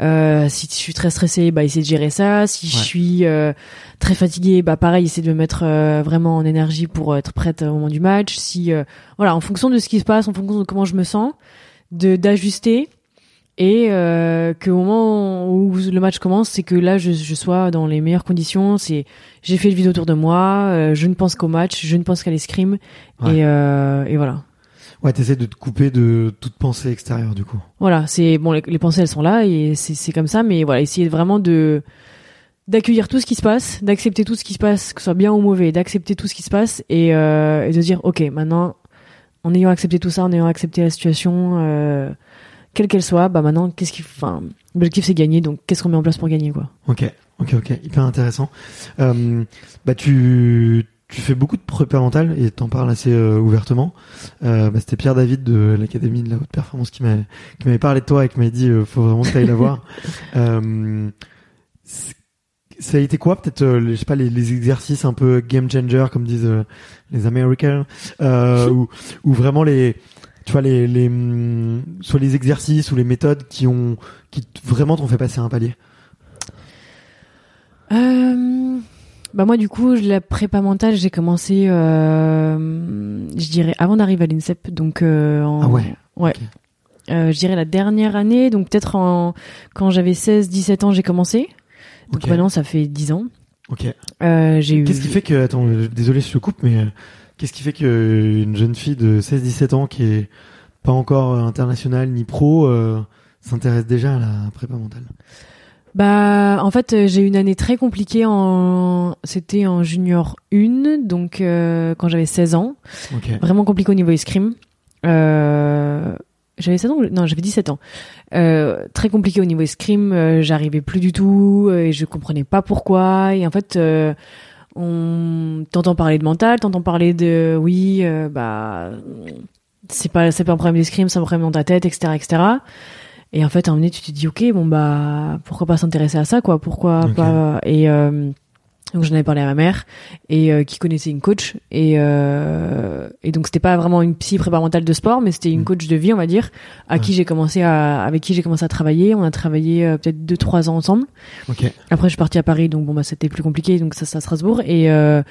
Euh, si je suis très stressée, bah essayer de gérer ça. Si je suis euh, très fatiguée, bah pareil, essayer de me mettre euh, vraiment en énergie pour être prête au moment du match. Si euh, voilà, en fonction de ce qui se passe, en fonction de comment je me sens, de d'ajuster et euh, que au moment où le match commence, c'est que là je, je sois dans les meilleures conditions. C'est j'ai fait le vide autour de moi, euh, je ne pense qu'au match, je ne pense qu'à l'escrime Ouais. et euh, et voilà. Ouais, t'essaies de te couper de toute pensée extérieure, du coup. Voilà, c'est bon, les, les pensées elles sont là et c'est c'est comme ça, mais voilà, essayer vraiment de d'accueillir tout ce qui se passe, d'accepter tout ce qui se passe, que ce soit bien ou mauvais, d'accepter tout ce qui se passe et, euh, et de dire ok, maintenant, en ayant accepté tout ça, en ayant accepté la situation, euh, quelle qu'elle soit, bah maintenant, qu'est-ce qui, enfin, l'objectif c'est gagner, donc qu'est-ce qu'on met en place pour gagner quoi Ok, ok, ok, hyper intéressant. Euh, bah tu tu fais beaucoup de prépa mentale et t'en parles assez euh, ouvertement. Euh, bah, C'était Pierre David de l'Académie de la haute performance qui m'a qui m'avait parlé de toi et qui m'a dit euh, faut vraiment que t'ailles la voir. Euh, ça a été quoi peut-être euh, les- je sais pas les, les exercices un peu game changer comme disent euh, les Américains euh, ou ou vraiment les tu vois les les hum, soit les exercices ou les méthodes qui ont qui t- vraiment t'ont fait passer un palier? Euh, bah moi du coup la prépa mentale j'ai commencé euh, je dirais avant d'arriver à l'INSEP donc euh, en, Ah ouais. ouais. Euh, je dirais la dernière année donc peut-être en quand j'avais 16 17 ans j'ai commencé donc maintenant ça fait 10 ans Ok. j'ai eu Qu'est-ce qui fait que attends désolé je te coupe mais qu'est-ce qui fait que une jeune fille de 16 17 ans qui est pas encore euh, international ni pro, s'intéresse déjà à la prépa mentale? Bah, en fait, euh, j'ai eu une année très compliquée en, c'était en junior 1, donc euh, quand j'avais 16 ans, Ok. vraiment compliqué au niveau escrime. Euh, j'avais 16 ans, non, j'avais 17 ans. Euh, très compliqué au niveau escrime, euh, j'arrivais plus du tout euh, et je comprenais pas pourquoi. Et en fait, euh, on t'entend parler de mental, t'entends parler de oui, euh, bah c'est pas c'est pas un problème d'escrime, c'est un problème dans ta tête, etc., etc. Et en fait, à un moment donné, tu te dis ok, bon bah pourquoi pas s'intéresser à ça, quoi? Pourquoi Ok. pas? Et euh, donc j'en avais parlé à ma mère et euh, qui connaissait une coach et euh, et donc c'était pas vraiment une psy prépa mentale de sport mais c'était une Mm. coach de vie on va dire à qui j'ai commencé à avec qui j'ai commencé à travailler. On a travaillé euh, peut-être deux trois ans ensemble. Ok. après je suis partie à Paris donc bon bah c'était plus compliqué donc ça c'est à Strasbourg. Et euh,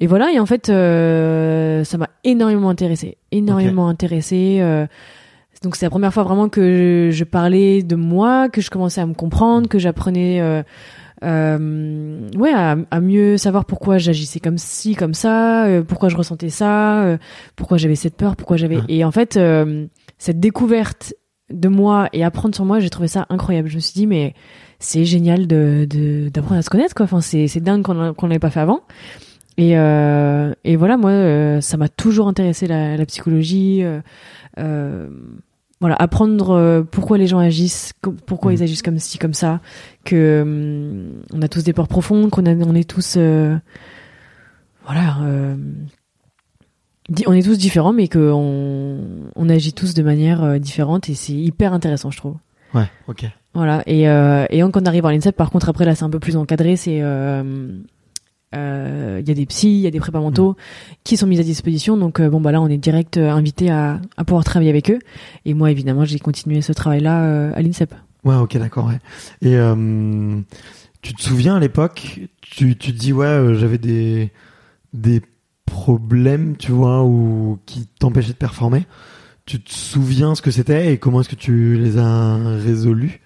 et voilà et en fait euh, ça m'a énormément intéressé énormément intéressé euh, donc c'est la première fois vraiment que je, parlais de moi que je commençais à me comprendre que j'apprenais euh, euh, ouais à, à mieux savoir pourquoi j'agissais comme ci comme ça euh, pourquoi je ressentais ça euh, pourquoi j'avais cette peur pourquoi j'avais Ouais. et en fait euh, cette découverte de moi et apprendre sur moi j'ai trouvé ça incroyable. Je me suis dit mais c'est génial de de- d'apprendre à se connaître quoi. Enfin c'est c'est dingue qu'on qu'on l'ait pas fait avant. Et euh, et voilà moi ça m'a toujours intéressé la, la psychologie euh, voilà apprendre euh, pourquoi les gens agissent pourquoi ils agissent comme ci comme ça que hum, on a tous des peurs profondes qu'on on est tous euh, voilà euh, on est tous différents mais que on, agit tous de manière euh, différente et c'est hyper intéressant je trouve Ouais. Ok. voilà, et, euh, et quand on arrive à l'INSEP, par contre, après, là, c'est un peu plus encadré. C'est euh, euh, il y a des psys, il y a des prépas mentaux qui sont mis à disposition. Donc, euh, bon, bah là, on est direct euh, invité à, à pouvoir travailler avec eux. Et moi, évidemment, j'ai continué ce travail-là euh, à l'INSEP. Ouais. Ok. D'accord. Ouais. Et tu te souviens à l'époque, tu tu te dis ouais, j'avais des des problèmes, tu vois, ou qui t'empêchaient de performer. Tu te souviens ce que c'était et comment est-ce que tu les as résolus?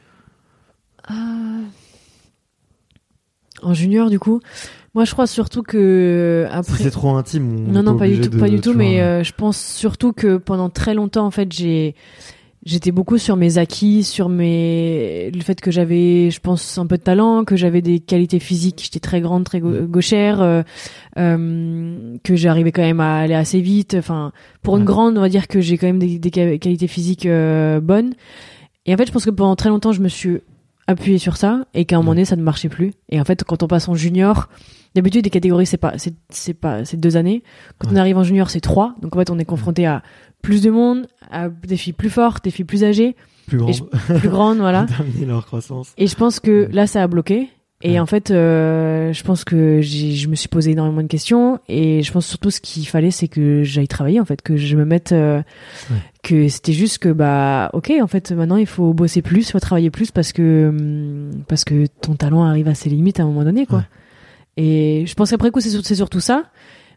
En junior, du coup, moi, je crois surtout que Si après. c'est trop intime. on Non, non, pas du tout, de- pas du tout. Mais euh, je pense surtout que pendant très longtemps, en fait, j'ai j'étais beaucoup sur mes acquis, sur mes le fait que j'avais, je pense, un peu de talent, que j'avais des qualités physiques. J'étais très grande, très gau- gauchère, euh, euh, que j'arrivais quand même à aller assez vite. Enfin, pour une grande, on va dire que j'ai quand même des, qualités physiques euh, bonnes. Et en fait, je pense que pendant très longtemps, je me suis appuyée sur ça et qu'à un moment Ouais. donné, ça ne marchait plus. Et en fait, quand on passe en junior, d'habitude, les catégories, c'est pas, c'est, c'est pas, c'est deux années. Quand on arrive en junior, c'est trois. Donc en fait, on est confronté à plus de monde, à des filles plus fortes, des filles plus âgées, plus grand. et je- plus grandes, voilà. Leur croissance. Et je pense que là, ça a bloqué. Et Ouais. en fait, euh, je pense que je me suis posé énormément de questions. Et je pense surtout ce qu'il fallait, c'est que j'aille travailler, en fait, que je me mette, euh, Ouais. que c'était juste que, bah, ok, en fait, maintenant, il faut bosser plus, il faut travailler plus parce que, hum, parce que ton talent arrive à ses limites à un moment donné, quoi. Ouais. Et je pense qu'après coup, c'est, sur- surtout ça.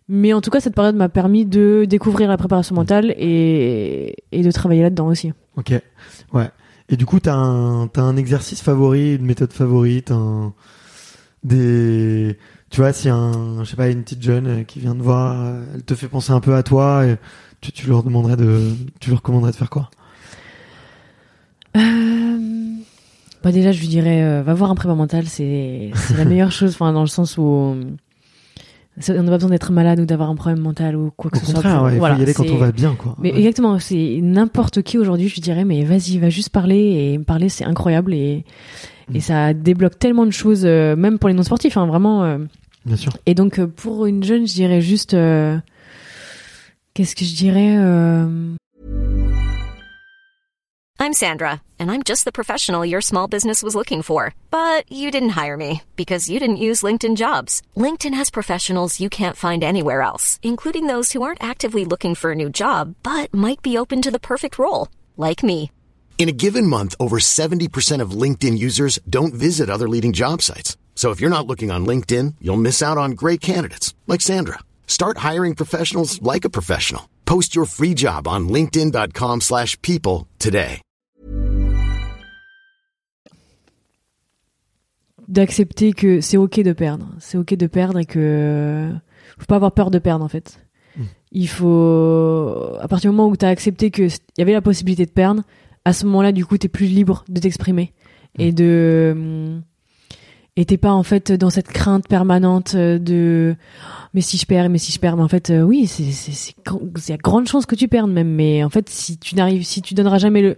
Mais en tout cas, cette période m'a permis de découvrir la préparation mentale et, et de travailler là-dedans aussi. Ok. Ouais. Et du coup, t'as un, t'as un exercice favori, une méthode favorite, un, des, tu vois, si un, je sais pas, une petite jeune euh, qui vient te voir, euh, elle te fait penser un peu à toi, et tu, tu leur demanderais de, tu leur recommanderais de faire quoi? Euh, Bah déjà, je lui dirais, euh, va voir un prépa mental, c'est c'est la meilleure chose, enfin dans le sens où on n'a pas besoin d'être malade ou d'avoir un problème mental ou quoi que Au ce soit. contraire, ouais, il voilà, faut y aller quand on va bien, quoi. Mais Ouais. exactement, c'est n'importe qui aujourd'hui, je lui dirais, mais vas-y, va juste parler et parler, c'est incroyable et Et ça débloque tellement de choses, euh, même pour les non sportifs, hein, vraiment. euh. Bien sûr. Et donc euh, pour une jeune, je dirais juste, euh, qu'est-ce que je dirais euh, I'm Sandra, and I'm just the professional your small business was looking for. But you didn't hire me because you didn't use LinkedIn jobs. LinkedIn has professionals you can't find anywhere else, including those who aren't actively looking for a new job but might be open to the perfect role, like me. In a given month, over 70% of LinkedIn users don't visit other leading job sites. So if you're not looking on LinkedIn, you'll miss out on great candidates like Sandra. Start hiring professionals like a professional. Post your free job on linkedin.com/people slash people today. d'accepter que c'est ok de perdre, c'est ok de perdre et que faut pas avoir peur de perdre en fait. Mm. il faut à partir du moment où tu as accepté que il y avait la possibilité de perdre, à ce moment-là, du coup, tu es plus libre de t'exprimer et de et t'es pas en fait dans cette crainte permanente de mais si je perds mais si je perds mais en fait oui c'est c'est c'est il y a grande chance que tu perdes même mais en fait si tu n'arrives si tu donneras jamais le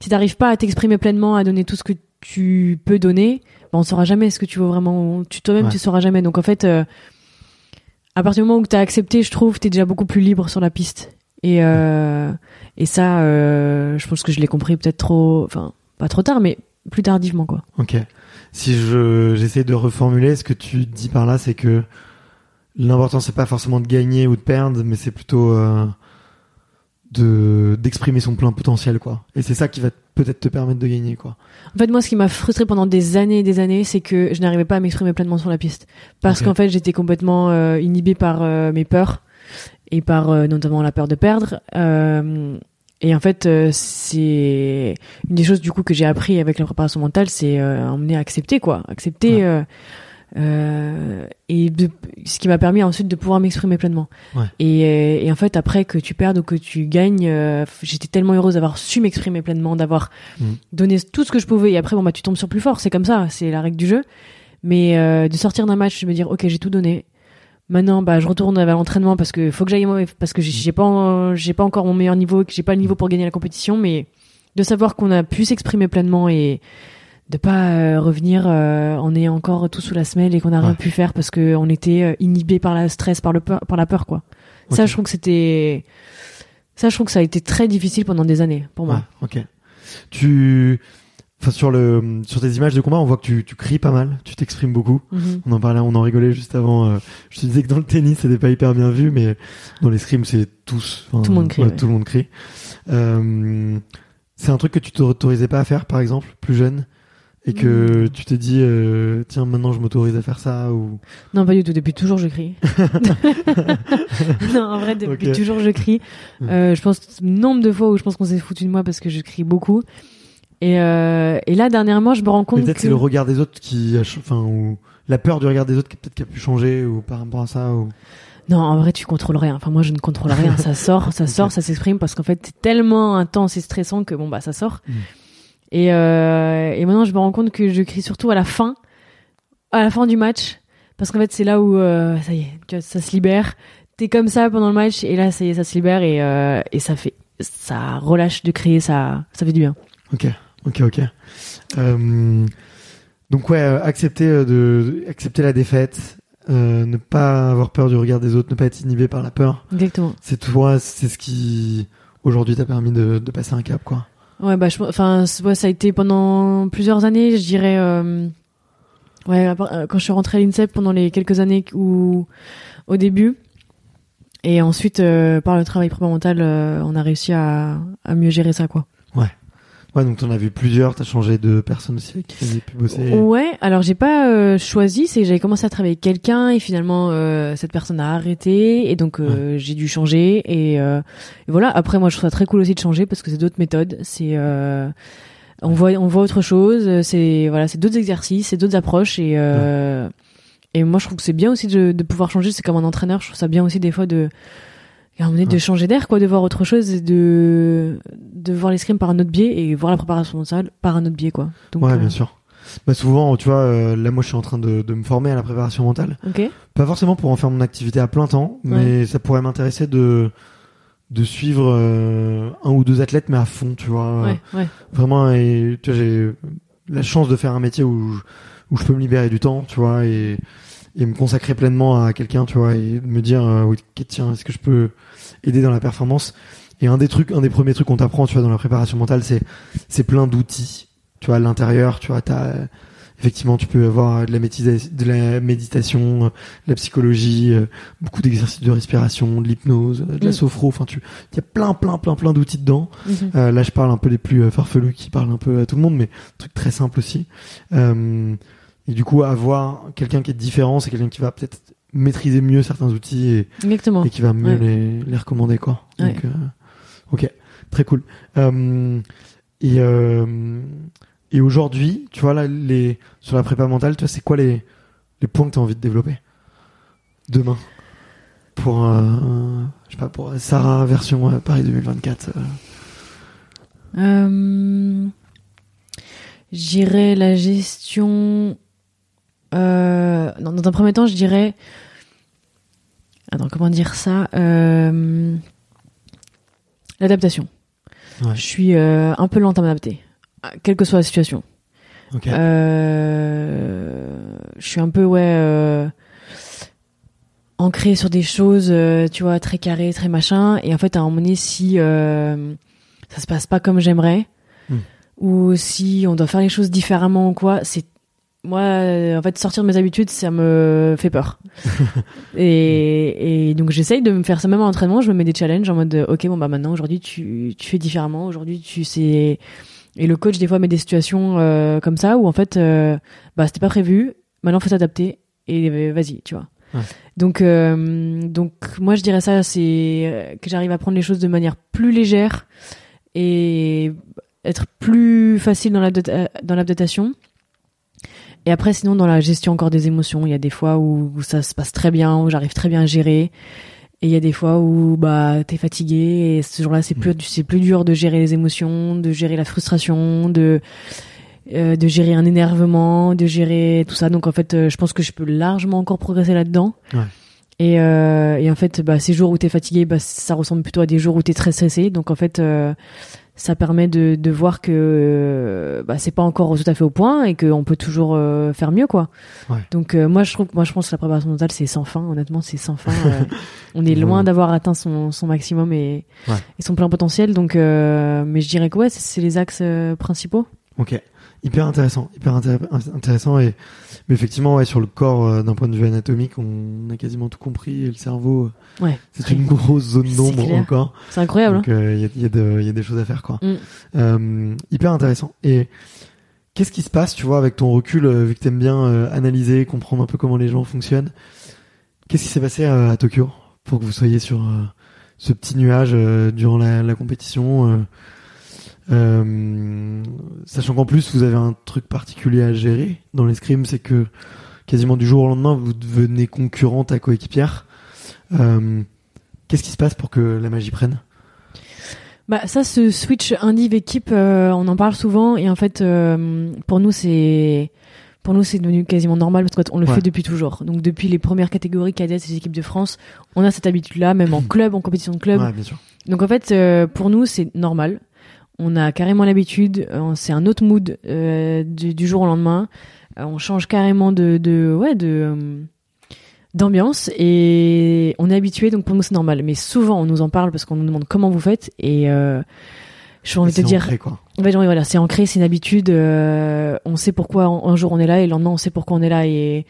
si t'arrives pas à t'exprimer pleinement à donner tout ce que tu peux donner ben on saura jamais ce que tu veux vraiment tu toi-même Ouais. tu sauras jamais. Donc en fait euh, à partir du moment où t'as accepté je trouve t'es déjà beaucoup plus libre sur la piste et euh, et ça euh, je pense que je l'ai compris peut-être trop enfin pas trop tard mais plus tardivement quoi Ok. Si je j'essaie de reformuler, ce que tu dis par là, c'est que l'important c'est pas forcément de gagner ou de perdre, mais c'est plutôt euh, de d'exprimer son plein potentiel, quoi. Et c'est ça qui va peut-être te permettre de gagner, quoi. En fait, moi, ce qui m'a frustré pendant des années et des années, c'est que je n'arrivais pas à m'exprimer pleinement sur la piste. Parce qu'en fait, j'étais complètement inhibée par mes peurs et par euh, notamment la peur de perdre. Euh, et en fait, euh, c'est une des choses du coup que j'ai appris avec la préparation mentale, c'est euh, emmener à accepter quoi, accepter. Ouais. euh, euh, et de, ce qui m'a permis ensuite de pouvoir m'exprimer pleinement. Ouais. Et, et en fait, après que tu perdes ou que tu gagnes, euh, j'étais tellement heureuse d'avoir su m'exprimer pleinement, d'avoir Mhm. donné tout ce que je pouvais. Et après, bon bah tu tombes sur plus fort, c'est comme ça, c'est la règle du jeu. Mais euh, de sortir d'un match, de me dire ok j'ai tout donné. Maintenant bah je retourne à l'entraînement parce que faut que j'aille parce que j'ai- pas j'ai pas encore mon meilleur niveau, et que j'ai pas le niveau pour gagner la compétition, mais de savoir qu'on a pu s'exprimer pleinement et de pas euh, revenir euh, en ayant encore tout sous la semelle et qu'on a rien Ouais. pu faire parce que on était euh, inhibé par la stress, par le peur, par la peur quoi. Ça je trouve que c'était ça je trouve que ça a été très difficile pendant des années pour moi. Ouais, ok. Tu, enfin sur le, sur tes images de combat, on voit que tu, tu cries pas mal, tu t'exprimes beaucoup. Mhm. On en parlait, on en rigolait juste avant. euh, je te disais que dans le tennis, c'était pas hyper bien vu, mais dans les scrims, c'est tous. Tout le monde crie, ouais, ouais. Tout le monde crie. Euh, c'est un truc que tu t'autorisais pas à faire, par exemple, plus jeune, et que Mm. tu t'es dit, euh, tiens, maintenant je m'autorise à faire ça, ou. Non, pas du tout. Depuis toujours, je crie. non, en vrai, depuis toujours, je crie. Euh, je pense nombre de fois où je pense qu'on s'est foutu de moi parce que je crie beaucoup. Et, euh, et là, dernièrement, je me rends compte peut-être que c'est le regard des autres qui, a ch- enfin, ou la peur du regard des autres qui peut-être qui a pu changer, ou par rapport à ça, ou. non, en vrai, tu contrôles rien. Enfin, moi, je ne contrôle rien. Ça sort, ça sort, ça s'exprime parce qu'en fait, c'est tellement intense et stressant que bon bah, ça sort. Mm. Et, euh, et maintenant, je me rends compte que je crie surtout à la fin, à la fin du match, parce qu'en fait, c'est là où euh, ça y est, tu vois, ça se libère. T'es comme ça pendant le match et là, ça y est, ça se libère et euh, et ça fait, ça relâche de crier, ça, ça fait du bien. Ok, ok, ok. Euh, donc ouais, euh, accepter euh, de accepter la défaite, euh, ne pas avoir peur du regard des autres, ne pas être inhibé par la peur. Exactement. C'est toi, c'est ce qui aujourd'hui t'a permis de, de passer un cap, quoi. Ouais, bah, enfin, ouais, ça a été pendant plusieurs années, je dirais. euh, ouais, quand je suis rentrée à l'INSEP pendant les quelques années où, au début, et ensuite euh, par le travail mental, euh, on a réussi à, à mieux gérer ça, quoi. Ouais, donc t'en as vu plusieurs, t'as changé de personnes aussi avec qui t'avais pu bosser? Ouais, alors j'ai pas euh, choisi, c'est que j'avais commencé à travailler avec quelqu'un et finalement euh, cette personne a arrêté et donc euh, j'ai dû changer et, et voilà. Après moi je trouve ça très cool aussi de changer parce que c'est d'autres méthodes, c'est on voit on voit autre chose, c'est voilà c'est d'autres exercices, c'est d'autres approches et et moi je trouve que c'est bien aussi de, de pouvoir changer. C'est comme un entraîneur, je trouve ça bien aussi des fois de à un moment donné, de changer d'air quoi, de voir autre chose et de de voir l'escrime par un autre biais et voir la préparation mentale par un autre biais quoi. Donc, ouais, euh, bien sûr. Bah souvent, tu vois, euh, là moi je suis en train de, de me former à la préparation mentale. Ok. Pas forcément pour en faire mon activité à plein temps, mais ça pourrait m'intéresser de de suivre euh, un ou deux athlètes mais à fond, tu vois. Ouais, ouais. Vraiment, et tu vois, j'ai la chance de faire un métier où je, où je peux me libérer du temps, tu vois, et et me consacrer pleinement à quelqu'un, tu vois, et me dire euh, oui, tiens, est-ce que je peux aider dans la performance Et un des trucs, un des premiers trucs qu'on t'apprend, tu vois, dans la préparation mentale, c'est c'est plein d'outils, tu vois, à l'intérieur, tu vois, t'as effectivement, tu peux avoir de la, métisa- de la méditation, euh, de la psychologie, euh, beaucoup d'exercices de respiration, de l'hypnose, euh, de la Mm. sophro. Enfin, tu, il y a plein, plein, plein, plein d'outils dedans. Mhm. Euh, là, je parle un peu des plus farfelus qui parlent un peu à tout le monde, mais truc très simple aussi. Euh, et du coup, avoir quelqu'un qui est différent, c'est quelqu'un qui va peut-être maîtriser mieux certains outils et, Exactement. et qui va mieux Ouais. les, les recommander, quoi. Ouais. Donc, euh, ok, très cool. Euh, et euh, et aujourd'hui, tu vois là, les sur la prépa mentale, tu vois, c'est quoi les les points que tu as envie de développer demain pour, je sais pas, pour Sarah version Paris 2024 euh. Euh, J'irais la gestion. Euh, dans, dans un premier temps, je dirais. Attends, comment dire ça Euh, L'adaptation. Ouais. Je suis euh, un peu lente à m'adapter, quelle que soit la situation. Je suis un peu ouais ancrée sur des choses, euh, tu vois, très carrées, très machin. Et en fait, à un moment donné, si euh, ça se passe pas comme j'aimerais, Hmm. ou si on doit faire les choses différemment ou quoi, c'est moi, euh, en fait, sortir de mes habitudes, ça me fait peur. et, et donc, j'essaye de me faire ça même en entraînement. Je me mets des challenges en mode, ok, bon bah maintenant, aujourd'hui, tu, tu fais différemment. Aujourd'hui, tu sais. Et le coach des fois met des situations euh, comme ça où en fait, euh, bah c'était pas prévu. Maintenant, faut s'adapter et euh, vas-y, tu vois. Ouais. Donc, euh, donc moi, je dirais ça, c'est que j'arrive à prendre les choses de manière plus légère et être plus facile dans l'adaptation. Et après, sinon, dans la gestion encore des émotions, il y a des fois où, où ça se passe très bien, où j'arrive très bien à gérer. Et il y a des fois où bah t'es fatigué et ce jour-là c'est plus c'est plus dur de gérer les émotions, de gérer la frustration, de euh, de gérer un énervement, de gérer tout ça. Donc en fait, euh, je pense que je peux largement encore progresser là-dedans. Ouais. Et, euh, et en fait, bah, ces jours où t'es fatigué, bah, ça ressemble plutôt à des jours où t'es très stressé. Donc en fait, ça permet de, de voir que bah, c'est pas encore tout à fait au point et qu'on peut toujours euh, faire mieux, quoi. Ouais. Donc euh, moi, je trouve, moi, je pense que la préparation mentale, c'est sans fin. Honnêtement, c'est sans fin. Euh, on est loin d'avoir atteint son, son maximum et, Ouais. et son plein potentiel. Donc, euh, mais je dirais que ouais, c'est- les axes principaux. Ok, hyper intéressant, hyper intér- intéressant et mais effectivement ouais sur le corps euh, d'un point de vue anatomique on a quasiment tout compris et le cerveau euh, Ouais. c'est une grosse zone d'ombre encore C'est incroyable. hein. donc euh, il y, a, il y a de- il y a des choses à faire quoi. Mm. Euh, hyper intéressant et qu'est-ce qui se passe tu vois avec ton recul vu que t'aimes bien analyser comprendre un peu comment les gens fonctionnent? Qu'est-ce qui s'est passé à Tokyo pour que vous soyez sur ce petit nuage durant la, la compétition euh, sachant qu'en plus vous avez un truc particulier à gérer dans l'escrime, c'est que quasiment du jour au lendemain vous devenez concurrente à coéquipière. Euh, Qu'est-ce qui se passe pour que la magie prenne? Bah ça, ce switch indiv équipe, euh, on en parle souvent et en fait, pour nous c'est pour nous c'est devenu quasiment normal parce qu'on le Ouais. fait depuis toujours. Donc depuis les premières catégories cadettes des équipes de France, on a cette habitude-là, même en club, en compétition de club. Ouais, bien sûr. Donc en fait, euh, pour nous c'est normal. On a carrément l'habitude. euh, c'est un autre mood euh, du, du jour au lendemain. Euh, on change carrément de, de ouais de d'ambiance et on est habitué donc pour nous c'est normal mais souvent on nous en parle parce qu'on nous demande comment vous faites et euh, j'ai envie de dire ancré, quoi. en fait, voilà, c'est ancré, c'est une habitude. euh, on sait pourquoi un, jour on est là et le lendemain on sait pourquoi on est là. Et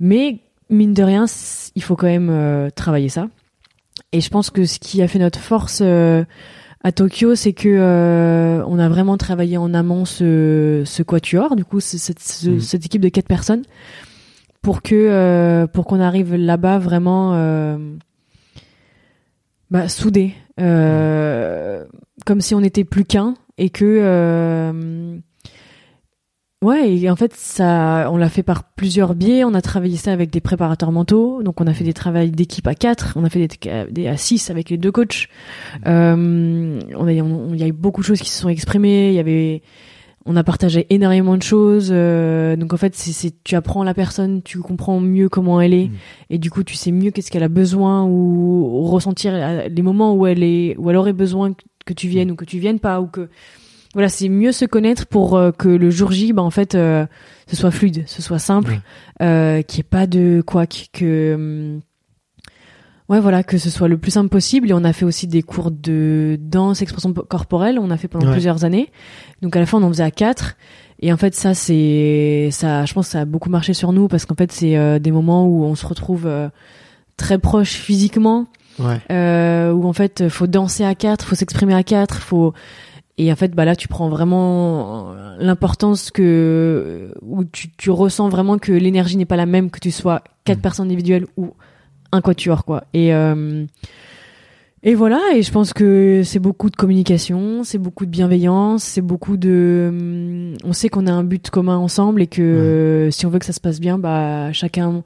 mais mine de rien, il faut quand même euh, travailler ça. Et je pense que ce qui a fait notre force euh, à Tokyo, c'est que euh, on a vraiment travaillé en amont ce, ce quatuor, du coup, ce- cette, ce- Mhm. cette équipe de quatre personnes, pour que euh, pour qu'on arrive là-bas vraiment euh, bah, soudés, euh, comme si on n'était plus qu'un et que euh, ouais et en fait ça on l'a fait par plusieurs biais. On a travaillé ça avec des préparateurs mentaux. Donc on a fait des travails d'équipe à 4 on a fait des, des à 6 avec les deux coachs. Euh, on a on- il y a eu beaucoup de choses qui se sont exprimées. Il y avait on a partagé énormément de choses. Euh, donc en fait c'est tu apprends la personne tu comprends mieux comment elle est. Mm. et du coup tu sais mieux qu'est-ce qu'elle a besoin ou, ou ressentir euh, les moments où elle est où elle aurait besoin que tu viennes ou que tu viennes pas ou que voilà c'est mieux se connaître pour euh, que le jour J bah en fait euh, ce soit fluide ce soit simple Ouais. euh, qu'il n'y ait pas de couac que hum, ouais voilà que ce soit le plus simple possible et on a fait aussi des cours de danse expression po- corporelle on a fait pendant Ouais. plusieurs années donc à la fin on en faisait à quatre et en fait ça c'est ça je pense que ça a beaucoup marché sur nous parce qu'en fait c'est euh, des moments où on se retrouve euh, très proches physiquement Ouais. euh, où en fait faut danser à quatre, faut s'exprimer à quatre, faut et en fait bah là tu prends vraiment l'importance que où tu, tu ressens vraiment que l'énergie n'est pas la même que tu sois quatre Mm. personnes individuelles ou un quatuor quoi et euh, et voilà et je pense que c'est beaucoup de communication c'est beaucoup de bienveillance c'est beaucoup de hum, on sait qu'on a un but commun ensemble et que euh, si on veut que ça se passe bien bah chacun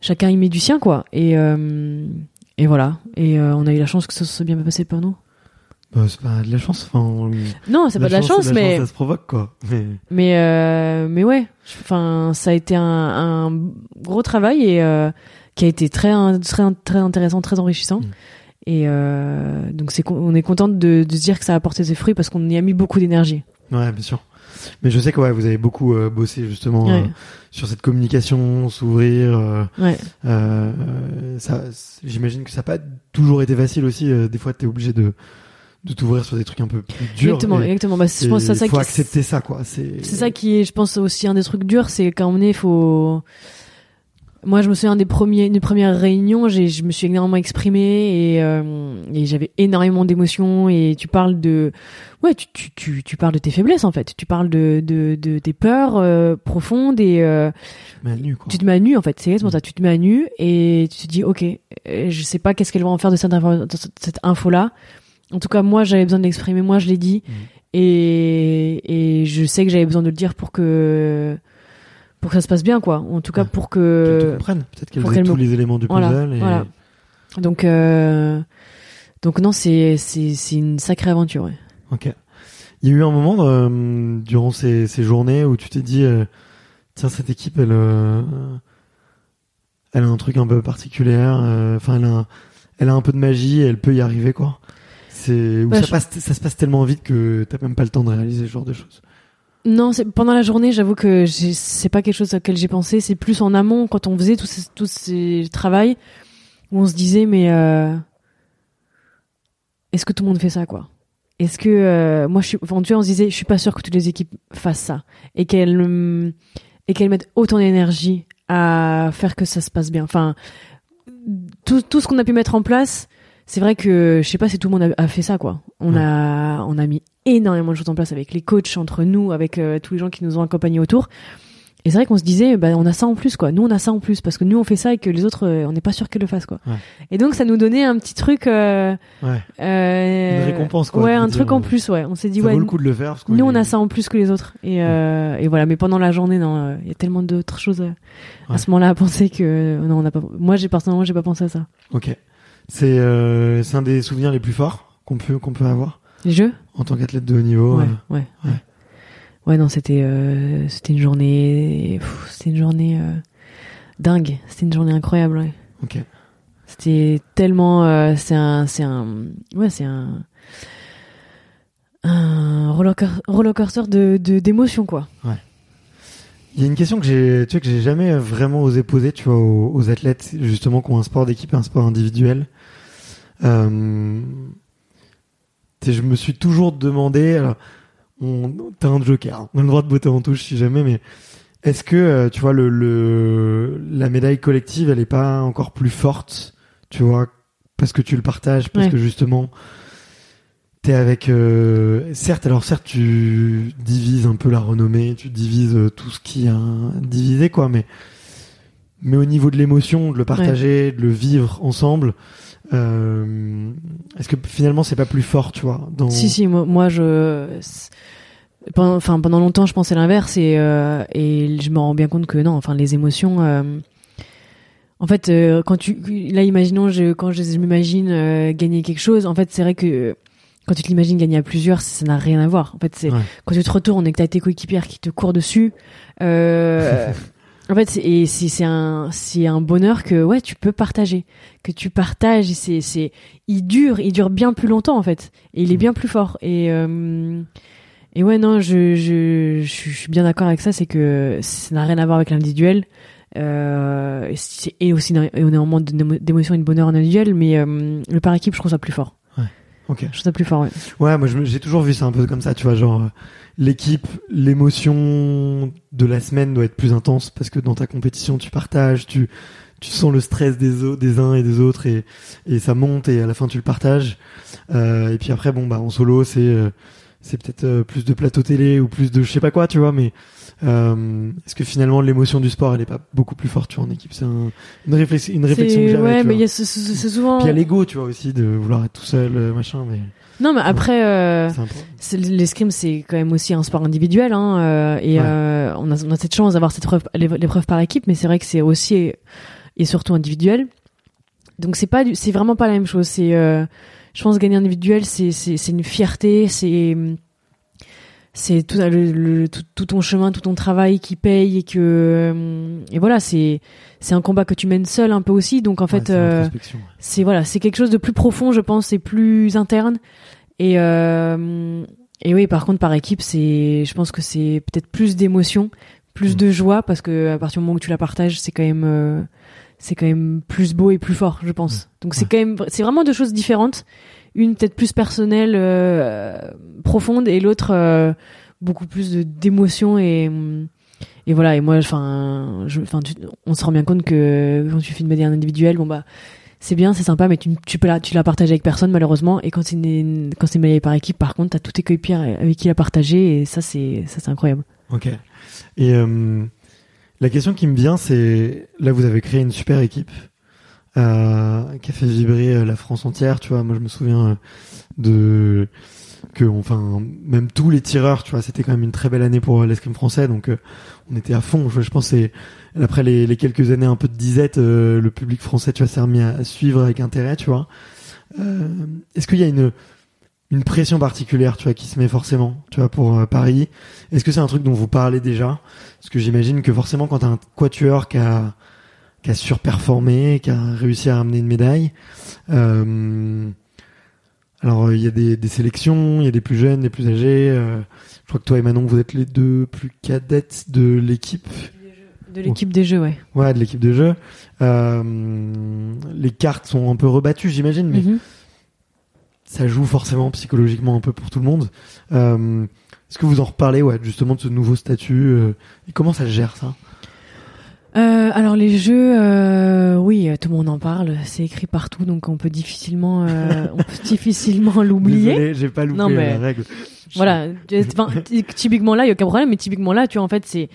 chacun y met du sien quoi et euh, et voilà. Et euh, on a eu la chance que ça soit bien passé pour nous. Bah, c'est pas de la chance. Enfin, on- Non, c'est pas de la chance, mais ça se provoque quoi. Mais mais euh, mais ouais. Enfin, ça a été un, un gros travail et euh, qui a été très très très intéressant, très enrichissant. Mm. Et euh, donc c'est on est contente de, de se dire que ça a apporté ses fruits parce qu'on y a mis beaucoup d'énergie. ouais, bien sûr. Mais je sais que ouais, vous avez beaucoup euh, bossé justement euh, sur cette communication, s'ouvrir. euh, Ouais. ça, j'imagine que ça n'a pas toujours été facile aussi. des fois, t'es obligé de de t'ouvrir sur des trucs un peu plus durs. Exactement, et- exactement. Bah, je et pense que c'est ça faut qui accepter ça quoi. C'est ça qui est, je pense, aussi un des trucs durs, c'est quand on est, faut. Moi, je me souviens des premiers, des premières réunions, je me suis énormément exprimée et, euh, et j'avais énormément d'émotions et tu parles de, ouais, tu, tu, tu, tu parles de tes faiblesses en fait, tu parles de, de, de tes peurs euh, profondes et euh, Mais à nu quoi. tu te mets à nu en fait, c'est exactement ça, tu te mets à nu et tu te dis, ok, euh, je sais pas qu'est-ce qu'elles vont en faire de cette, info, de cette info là. En tout cas, moi, j'avais besoin de l'exprimer, moi, je l'ai dit Mm. et, et je sais que j'avais besoin de le dire pour que pour que ça se passe bien quoi en tout cas Ouais. pour Qu'elle te que comprenne. Peut-être qu'elle qu'elle tous me- les éléments du Voilà, puzzle. et... voilà. donc euh, donc non c'est une sacrée aventure ouais. Ok. Il y a eu un moment euh, durant ces, ces journées où tu t'es dit, euh, tiens, cette équipe, elle, elle a un truc un peu particulier. Enfin, elle, a un, elle a un peu de magie, et elle peut y arriver, quoi. C'est où Bah, ça, je- passe, ça se passe tellement vite que t'as même pas le temps de réaliser ce genre de choses. non pendant la journée j'avoue que c'est pas quelque chose auquel j'ai pensé. C'est plus en amont quand on faisait tous ces tous ces travails où on se disait mais euh, est-ce que tout le monde fait ça quoi? Est-ce que euh, moi je suis enfin on se disait je suis pas sûr que toutes les équipes fassent ça et qu'elles et qu'elles mettent autant d'énergie à faire que ça se passe bien. Enfin tout, tout ce qu'on a pu mettre en place c'est vrai que je sais pas si tout le monde a, a fait ça quoi on Ouais. a on a mis énormément de choses en place avec les coachs entre nous avec euh, tous les gens qui nous ont accompagnés autour et c'est vrai qu'on se disait bah on a ça en plus quoi nous on a ça en plus parce que nous on fait ça et que les autres euh, on n'est pas sûr qu'elles le fassent quoi Ouais. et donc ça nous donnait un petit truc euh, Ouais. euh, Une récompense, quoi, ouais un dire, truc en plus ouais on s'est dit ça ouais vaut le coup de le faire. Parce nous on a ça en plus que les autres et euh, et voilà mais pendant la journée non il y a tellement d'autres choses à ce moment-là à penser que non on n'a pas moi j'ai personnellement j'ai pas pensé à ça Ok. C'est euh, c'est un des souvenirs les plus forts qu'on peut qu'on peut avoir les jeux? En tant qu'athlète de haut niveau. ouais, euh. ouais, ouais. ouais. Ouais, non, c'était euh, c'était une journée, c'était une journée euh, dingue. C'était une journée incroyable. Ouais. Ok. C'était tellement, euh, c'est un, c'est un, ouais, c'est un, un rollercoaster rollercoaster de d'émotions quoi. Il y a une question que j'ai, tu vois, que j'ai jamais vraiment osé poser, tu vois, aux, aux athlètes, justement, qui ont un sport d'équipe et un sport individuel. Euh, je me suis toujours demandé, alors, on, t'as un joker, on a le droit de botter en touche si jamais, mais est-ce que, euh, tu vois, le, le, la médaille collective, elle est pas encore plus forte, tu vois, parce que tu le partages, parce Ouais. que justement, t'es avec euh, certes alors certes tu divises un peu la renommée tu divises tout ce qui a divisé quoi mais mais au niveau de l'émotion de le partager de le vivre ensemble euh, est-ce que finalement c'est pas plus fort tu vois dans Si si, moi, moi je, pendant, enfin pendant longtemps je pensais l'inverse et euh, et je me rends bien compte que non, enfin les émotions. euh, en fait, quand tu, là, imaginons, je, quand je, je m'imagine gagner quelque chose, en fait, c'est vrai que quand tu te l'imagines gagner à plusieurs, ça n'a rien à voir. En fait, c'est Ouais. quand tu te retournes et que t'as tes coéquipières qui te courent dessus. Euh, en fait, c'est- et c'est c'est un c'est un bonheur que ouais tu peux partager, que tu partages. et C'est c'est il dure, il dure bien plus longtemps en fait, et il est bien plus fort. Et euh, et ouais non, je je je suis bien d'accord avec ça. C'est que ça n'a rien à voir avec l'individuel. Euh, et aussi et on est en d'émo- d'émotion et de bonheur en individuel, mais euh, le par équipe, je trouve ça plus fort. ok Je trouve ça plus fort. Ouais. ouais moi j'ai toujours vu ça un peu comme ça tu vois genre euh, l'équipe l'émotion de la semaine doit être plus intense parce que dans ta compétition tu partages tu tu sens le stress des des uns et des autres et et ça monte et à la fin tu le partages Euh, et puis après bon bah en solo c'est euh, c'est peut-être euh, plus de plateau télé ou plus de je sais pas quoi tu vois mais euh, est-ce que finalement l'émotion du sport elle est pas beaucoup plus forte tu vois en équipe? C'est un- une réflexion une réflexion que j'avais ouais, mais il y a c'est souvent. puis il y a l'ego tu vois aussi de vouloir être tout seul euh, machin mais Non, mais après. euh, L'escrime, c'est quand même aussi un sport individuel, hein, euh, et Ouais. euh, on, a, on a cette chance d'avoir cette preuve, l'é- l'épreuve par équipe, mais c'est vrai que c'est aussi et surtout individuel. Donc c'est pas, c'est vraiment pas la même chose. C'est, euh, je pense, gagner individuel, c'est, c'est, c'est une fierté, c'est, c'est tout, le, le- tout, tout ton chemin, tout ton travail qui paye et que, euh, et voilà, c'est, c'est un combat que tu mènes seul un peu aussi. Donc en fait, c'est euh, c'est voilà, c'est quelque chose de plus profond, je pense, c'est plus interne. Et euh, et oui, par contre, par équipe, c'est, je pense que c'est peut-être plus d'émotion, plus Mm. de joie, parce que à partir du moment où tu la partages, c'est quand même, euh, c'est quand même plus beau et plus fort, je pense. Donc c'est quand même, c'est vraiment deux choses différentes. Une peut-être plus personnelle, euh, profonde, et l'autre euh, beaucoup plus d'émotion et et voilà. Et moi, enfin, enfin, on se rend bien compte que quand tu fais une médaille individuelle, bon bah c'est bien, c'est sympa, mais tu, tu peux la, tu la partages avec personne malheureusement. Et quand c'est une, quand c'est par équipe, par contre, t'as tous tes coéquipiers avec qui la partager, et ça c'est, ça c'est incroyable. Ok. Et euh, la question qui me vient, c'est là, vous avez créé une super équipe euh, qui a fait vibrer euh, la France entière. Tu vois, moi, je me souviens euh, de que, enfin, même tous les tireurs, tu vois, c'était quand même une très belle année pour l'escrime français. Donc, on était à fond. Je, je pense c'est après les, quelques années un peu de disette, le public français, tu vois, s'est remis à, suivre avec intérêt, tu vois. Est-ce qu'il y a une une pression particulière, tu vois, qui se met forcément, tu vois, pour Paris? Est-ce que c'est un truc dont vous parlez déjà? Parce que j'imagine que forcément, quand t'as un quatuor qui a, qui a surperformé, qui a réussi à ramener une médaille, euh, alors il y a des, des sélections, il y a des plus jeunes, des plus âgés. euh, je crois que toi et Manon, vous êtes les deux plus cadettes de l'équipe. De l'équipe des jeux, ouais. Ouais, de l'équipe de jeu. Euh, les cartes sont un peu rebattues, j'imagine, mais Mhm. ça joue forcément psychologiquement un peu pour tout le monde. Est-ce que vous en reparlez, ouais, justement de ce nouveau statut et comment ça se gère ça? Euh, alors les jeux, euh, oui, euh, tout le monde en parle, c'est écrit partout, donc on peut difficilement, euh, on peut difficilement l'oublier. J'ai pas loupé Non, mais- la règle. Voilà, enfin, ty- typiquement là, il y a aucun problème, mais typiquement là, tu vois, en fait, c'est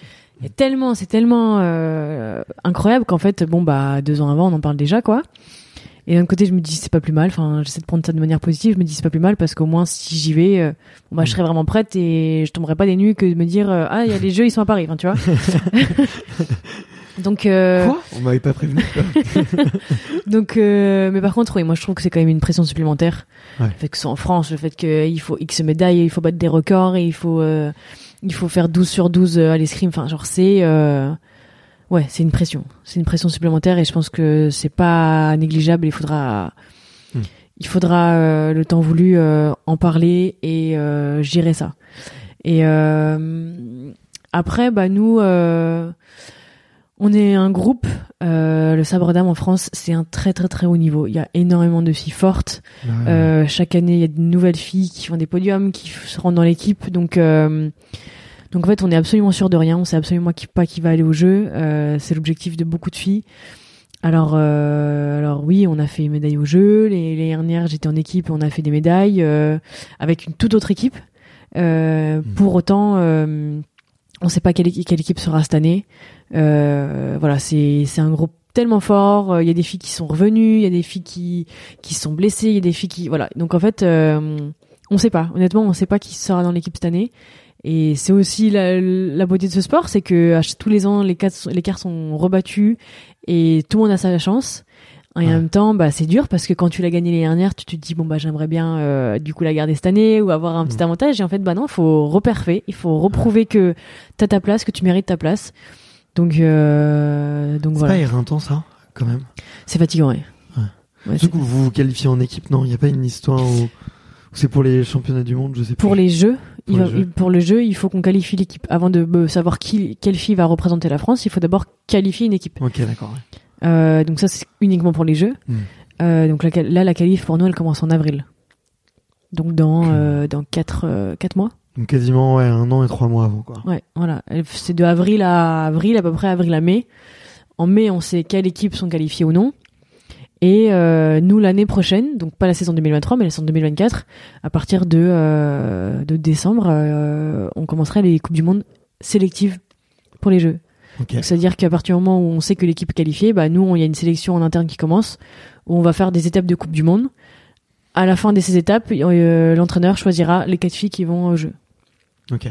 tellement, c'est tellement euh, incroyable qu'en fait, bon bah deux ans avant, on en parle déjà, quoi. Et d'un côté, je me dis c'est pas plus mal. Enfin, j'essaie de prendre ça de manière positive. Je me dis c'est pas plus mal parce qu'au moins si j'y vais, euh, bah je serai vraiment prête et je tomberai pas des nues que de me dire euh, ah il y a les jeux, ils sont à Paris. Enfin, tu vois. Donc euh, Quoi? On m'avait pas prévenu. donc, euh, mais par contre, oui, moi je trouve que c'est quand même une pression supplémentaire. Ouais. Le fait que ce soit en France, le fait qu'il faut X médailles, il faut battre des records et il faut, euh, il faut faire 12 sur 12 à l'escrime. Enfin, genre, c'est, euh, ouais, c'est une pression. C'est une pression supplémentaire et je pense que c'est pas négligeable. Il faudra, Hmm. il faudra, euh, le temps voulu, euh, en parler et euh, gérer ça. Et euh, après, bah, nous, euh, on est un groupe. Euh, le sabre d'âme en France, c'est un très très très haut niveau. Il y a énormément de filles fortes. Ouais. Euh, chaque année, il y a de nouvelles filles qui font des podiums, qui se rendent dans l'équipe. Donc, euh, donc en fait, on est absolument sûr de rien. On sait absolument qui, pas qui va aller au jeu. Euh, c'est l'objectif de beaucoup de filles. Alors, euh, alors oui, on a fait une médaille au jeu. Les, les dernières, j'étais en équipe, on a fait des médailles euh, avec une toute autre équipe. Euh, Mhm. Pour autant, euh, on ne sait pas quelle, quelle équipe sera cette année. Euh, voilà, c'est un groupe tellement fort. Euh, Il y a des filles qui sont revenues, il y a des filles qui qui sont blessées, il y a des filles qui voilà. Donc en fait, euh, on sait pas. Honnêtement, on sait pas qui sera dans l'équipe cette année. Et c'est aussi la, la beauté de ce sport, c'est que tous les ans, les cartes, les cartes sont rebattues et tout le monde a sa chance. Et Ouais. en même temps, bah c'est dur parce que quand tu l'as gagné l'année dernière, tu te dis bon bah j'aimerais bien euh, du coup la garder cette année ou avoir un petit Mm. avantage. Et en fait, bah non, il faut reperfer, il faut reprouver que t'as ta place, que tu mérites ta place. Donc euh, donc C'est voilà, pas éreintant ça, quand même? c'est fatigant. Ouais. Ouais. Ouais, c'est- que vous vous qualifiez en équipe, non? Il n'y a pas une histoire où, où c'est pour les championnats du monde, je sais pour plus. les jeux, Pour il les va- jeux. il- pour le jeu, il faut qu'on qualifie l'équipe. Avant de euh, savoir qui, quelle fille va représenter la France, il faut d'abord qualifier une équipe. Ok, d'accord. ouais. Euh, donc ça, c'est uniquement pour les jeux. Hmm. Euh, donc là, là, la qualif pour nous, elle commence en avril. Donc dans euh, dans quatre quatre mois. Donc quasiment ouais, un an et trois mois avant, quoi. Ouais, voilà. C'est de avril à avril, à peu près avril à mai. En mai, on sait quelles équipes sont qualifiées ou non. Et nous, l'année prochaine, donc pas la saison 2023, mais la saison 2024, à partir de, de décembre, on commencera les Coupes du Monde sélectives pour les Jeux. C'est-à-dire qu'à partir du moment où on sait que l'équipe est qualifiée, bah, nous, il y a une sélection en interne qui commence, où on va faire des étapes de Coupe du Monde. À la fin de ces étapes, euh, l'entraîneur choisira les quatre filles qui vont au jeu. Ok.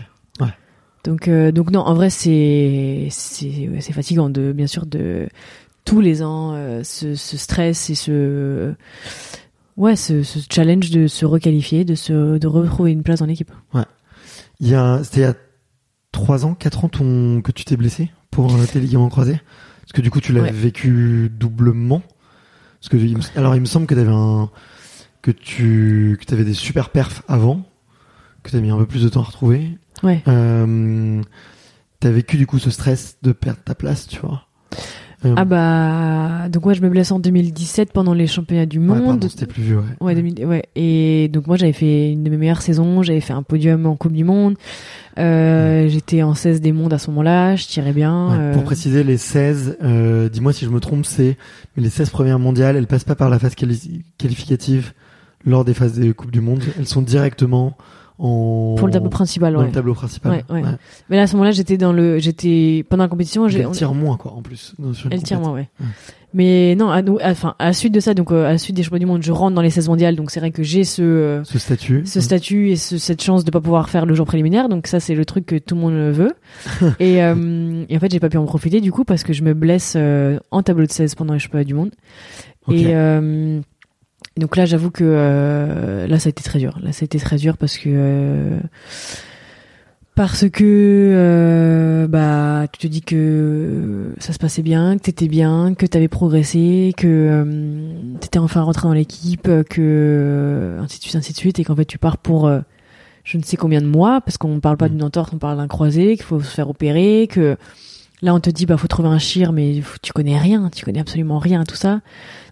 Donc, euh, donc non, en vrai, c'est ouais, fatigant de bien sûr de tous les ans euh, ce, ce stress et ce ouais ce, ce challenge de se requalifier, de se de retrouver une place dans l'équipe. Il y a, c'était il y a 3 ans, 4 ans ton, que tu t'es blessé? Pour euh, tes ligaments croisés. Parce que du coup, tu l'as Ouais. vécu doublement. Parce que, il me- alors, il me semble que t'avais un, que tu, que des super perfs avant, que t'as mis un peu plus de temps à retrouver. Ouais. Euh, t'as vécu du coup ce stress de perdre ta place, tu vois. Ah bah donc moi je me blesse en 2017 pendant les championnats du ouais, monde. pardon, c'était plus vieux, ouais. Ouais, 2000 ouais. Et donc moi j'avais fait une de mes meilleures saisons, j'avais fait un podium en Coupe du Monde. Euh, J'étais en 16 des mondes à ce moment-là, je tirais bien. Ouais, euh, Pour préciser, les 16, euh, dis-moi si je me trompe, c'est les 16 premières mondiales, elles passent pas par la phase quali- qualificative lors des phases des Coupes du Monde. Elles sont directement en Pour le tableau principal, dans ouais. le tableau principal. Ouais, ouais. Mais là à ce moment-là j'étais dans le, j'étais pendant la compétition, j'ai. Elle tire moins quoi en plus. Elle tire moins, ouais. Mais non, à, enfin, à la suite de ça, donc euh, à la suite des championnats du monde, je rentre dans les 16 mondiales, donc c'est vrai que j'ai ce euh, Ce statut. ce statut et ce- cette chance de pas pouvoir faire le jour préliminaire, donc ça c'est le truc que tout le monde veut. et, euh, et en fait j'ai pas pu en profiter du coup parce que je me blesse en tableau de 16 pendant les championnats du monde. Et donc là, j'avoue que euh, là, ça a été très dur. Là, ça a été très dur parce que euh, parce que euh, bah tu te dis que ça se passait bien, que t'étais bien, que t'avais progressé, que euh, t'étais enfin rentré dans l'équipe, que ainsi de suite, ainsi de suite, et qu'en fait tu pars pour euh, je ne sais combien de mois parce qu'on parle pas Mm. d'une entorse, on parle d'un croisé, qu'il faut se faire opérer, que là on te dit bah faut trouver un chir, mais faut- tu connais rien, tu connais absolument rien à tout ça.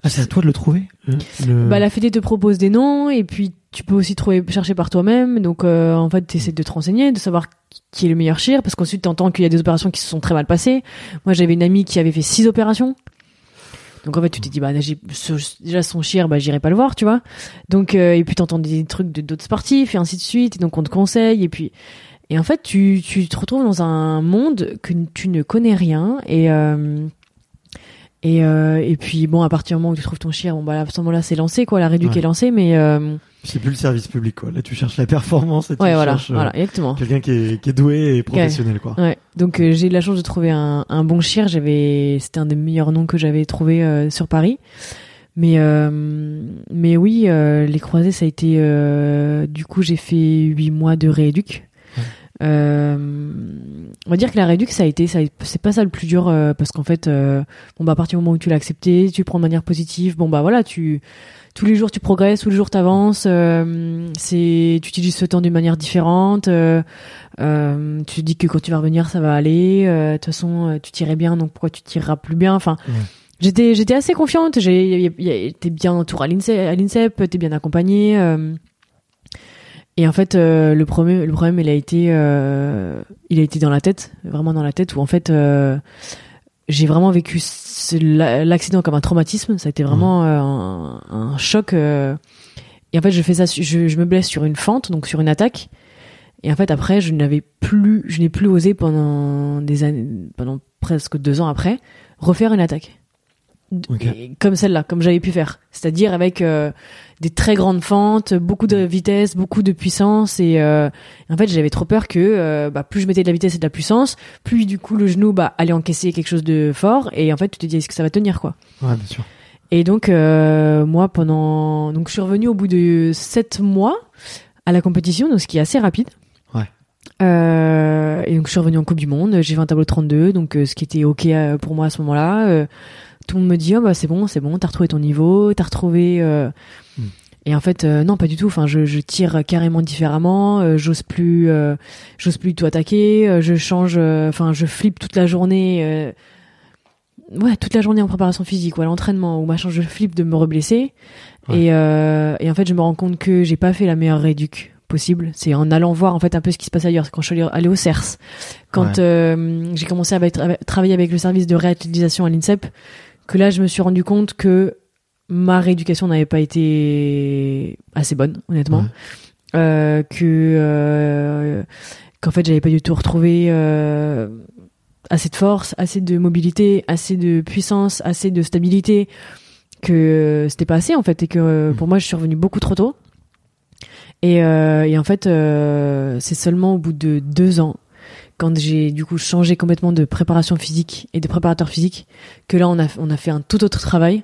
Ah, c'est à toi de le trouver. le- le- Bah, la Fédé te propose des noms et puis tu peux aussi trouver chercher par toi-même. Donc euh, en fait, tu essaies de te renseigner, de savoir qui est le meilleur chir parce qu'ensuite tu entends qu'il y a des opérations qui se sont très mal passées. Moi, j'avais une amie qui avait fait six opérations. Donc en fait, tu t'es dit bah ce- déjà son chir, bah j'irai pas le voir, tu vois. Donc euh, et puis t'entends des trucs de d'autres sportifs et ainsi de suite. Et donc on te conseille et puis et en fait tu tu te retrouves dans un monde que tu ne connais rien et euh, et, euh, et puis bon, à partir du moment où tu trouves ton chien, bon bah à ce moment-là c'est lancé quoi, la réduc Ouais. est lancée, mais euh, C'est plus le service public quoi. Là, tu cherches la performance et tu ouais voilà, cherches voilà, exactement. quelqu'un qui est, qui est doué et professionnel quoi. Ouais, donc j'ai eu la chance de trouver un, un bon chien. J'avais, c'était un des meilleurs noms que j'avais trouvé sur Paris. Mais euh, mais oui, euh, les croisés ça a été. euh, du coup, j'ai fait huit mois de rééduc. Euh, on va dire que la rééduc ça a été, ça, c'est pas ça le plus dur euh, parce qu'en fait, euh, bon bah à partir du moment où tu l'as accepté, tu le prends de manière positive. Bon bah voilà, tu tous les jours tu progresses, tous les jours t'avances. Euh, c'est, tu utilises ce temps d'une manière différente. euh, euh, tu te dis que quand tu vas revenir, ça va aller. euh, De toute façon, tu tirais bien, donc pourquoi tu tireras plus bien Enfin, Ouais. j'étais, j'étais assez confiante. J'ai, t'es bien entouré à l'INSEP, à l'INSEP, t'es bien accompagné. Et en fait, euh, le problème, le problème, il a été, euh, il a été dans la tête, vraiment dans la tête, où en fait, euh, j'ai vraiment vécu l'accident comme un traumatisme. Ça a été vraiment euh, un, un choc. et en fait, je fais ça, je me blesse sur une fente, donc sur une attaque. Et en fait, après, je n'avais plus, je n'ai plus osé pendant des années, pendant presque deux ans après, refaire une attaque. Comme celle-là, comme j'avais pu faire. C'est-à-dire avec euh, des très grandes fentes, beaucoup de vitesse, beaucoup de puissance. Et euh, en fait, j'avais trop peur que euh, bah, plus je mettais de la vitesse et de la puissance, plus du coup le genou bah, allait encaisser quelque chose de fort. Et en fait, tu te dis, est-ce que ça va tenir quoi? Ouais, bien sûr. et donc euh, moi pendant donc je suis revenue au bout de sept mois à la compétition donc ce qui est assez rapide. Ouais. Euh, et donc je suis revenue en Coupe du Monde, j'ai fait un tableau 32 donc ce qui était OK pour moi à ce moment-là. Tout le monde me dit oh, bah c'est bon, c'est bon, t'as retrouvé ton niveau, t'as retrouvé euh, Mm. et en fait euh, non pas du tout, enfin je, je tire carrément différemment, euh, j'ose plus j'ose plus tout attaquer, je change enfin je flippe toute la journée ouais, toute la journée en préparation physique ou à l'entraînement ou machin, je flippe de me reblesser. Ouais. Et, et en fait, je me rends compte que j'ai pas fait la meilleure réduc possible. C'est en allant voir en fait un peu ce qui se passe ailleurs. C'est quand je suis allée- au CERS, quand Ouais. euh, j'ai commencé à à travailler avec le service de réutilisation à l'INSEP, que là, je me suis rendu compte que ma rééducation n'avait pas été assez bonne, honnêtement. Ouais. Euh, que euh, qu'en fait, j'avais pas du tout retrouvé euh, assez de force, assez de mobilité, assez de puissance, assez de stabilité, que c'était pas assez en fait, et que euh, pour moi, je suis revenue beaucoup trop tôt. Et, euh, et en fait, c'est seulement au bout de deux ans quand j'ai du coup changé complètement de préparation physique et de préparateur physique, que là on a on a fait un tout autre travail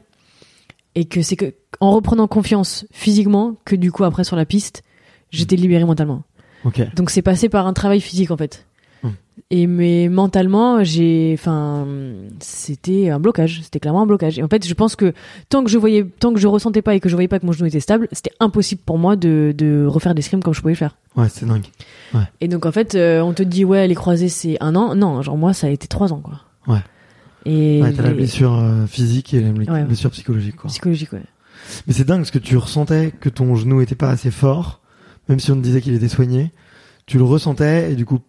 et que c'est que en reprenant confiance physiquement que du coup après sur la piste, j'étais libéré mentalement. Ok. Donc c'est passé par un travail physique en fait. Et mais mentalement, j'ai, enfin, c'était un blocage. C'était clairement un blocage. Et en fait, je pense que tant que je voyais, tant que je ressentais pas et que je voyais pas que mon genou était stable, c'était impossible pour moi de, de refaire des scrims comme je pouvais le faire. Ouais, c'est dingue. Et donc en fait, euh, on te dit ouais, les croisés c'est un an. Non, genre moi ça a été trois ans quoi. Ouais. Et Ouais, t'as la les- blessure euh, physique et la Ouais, ouais. blessure psychologique, quoi. psychologique ouais. Mais c'est dingue parce que tu ressentais que ton genou était pas assez fort, même si on te disait qu'il était soigné. Tu le ressentais et du coup,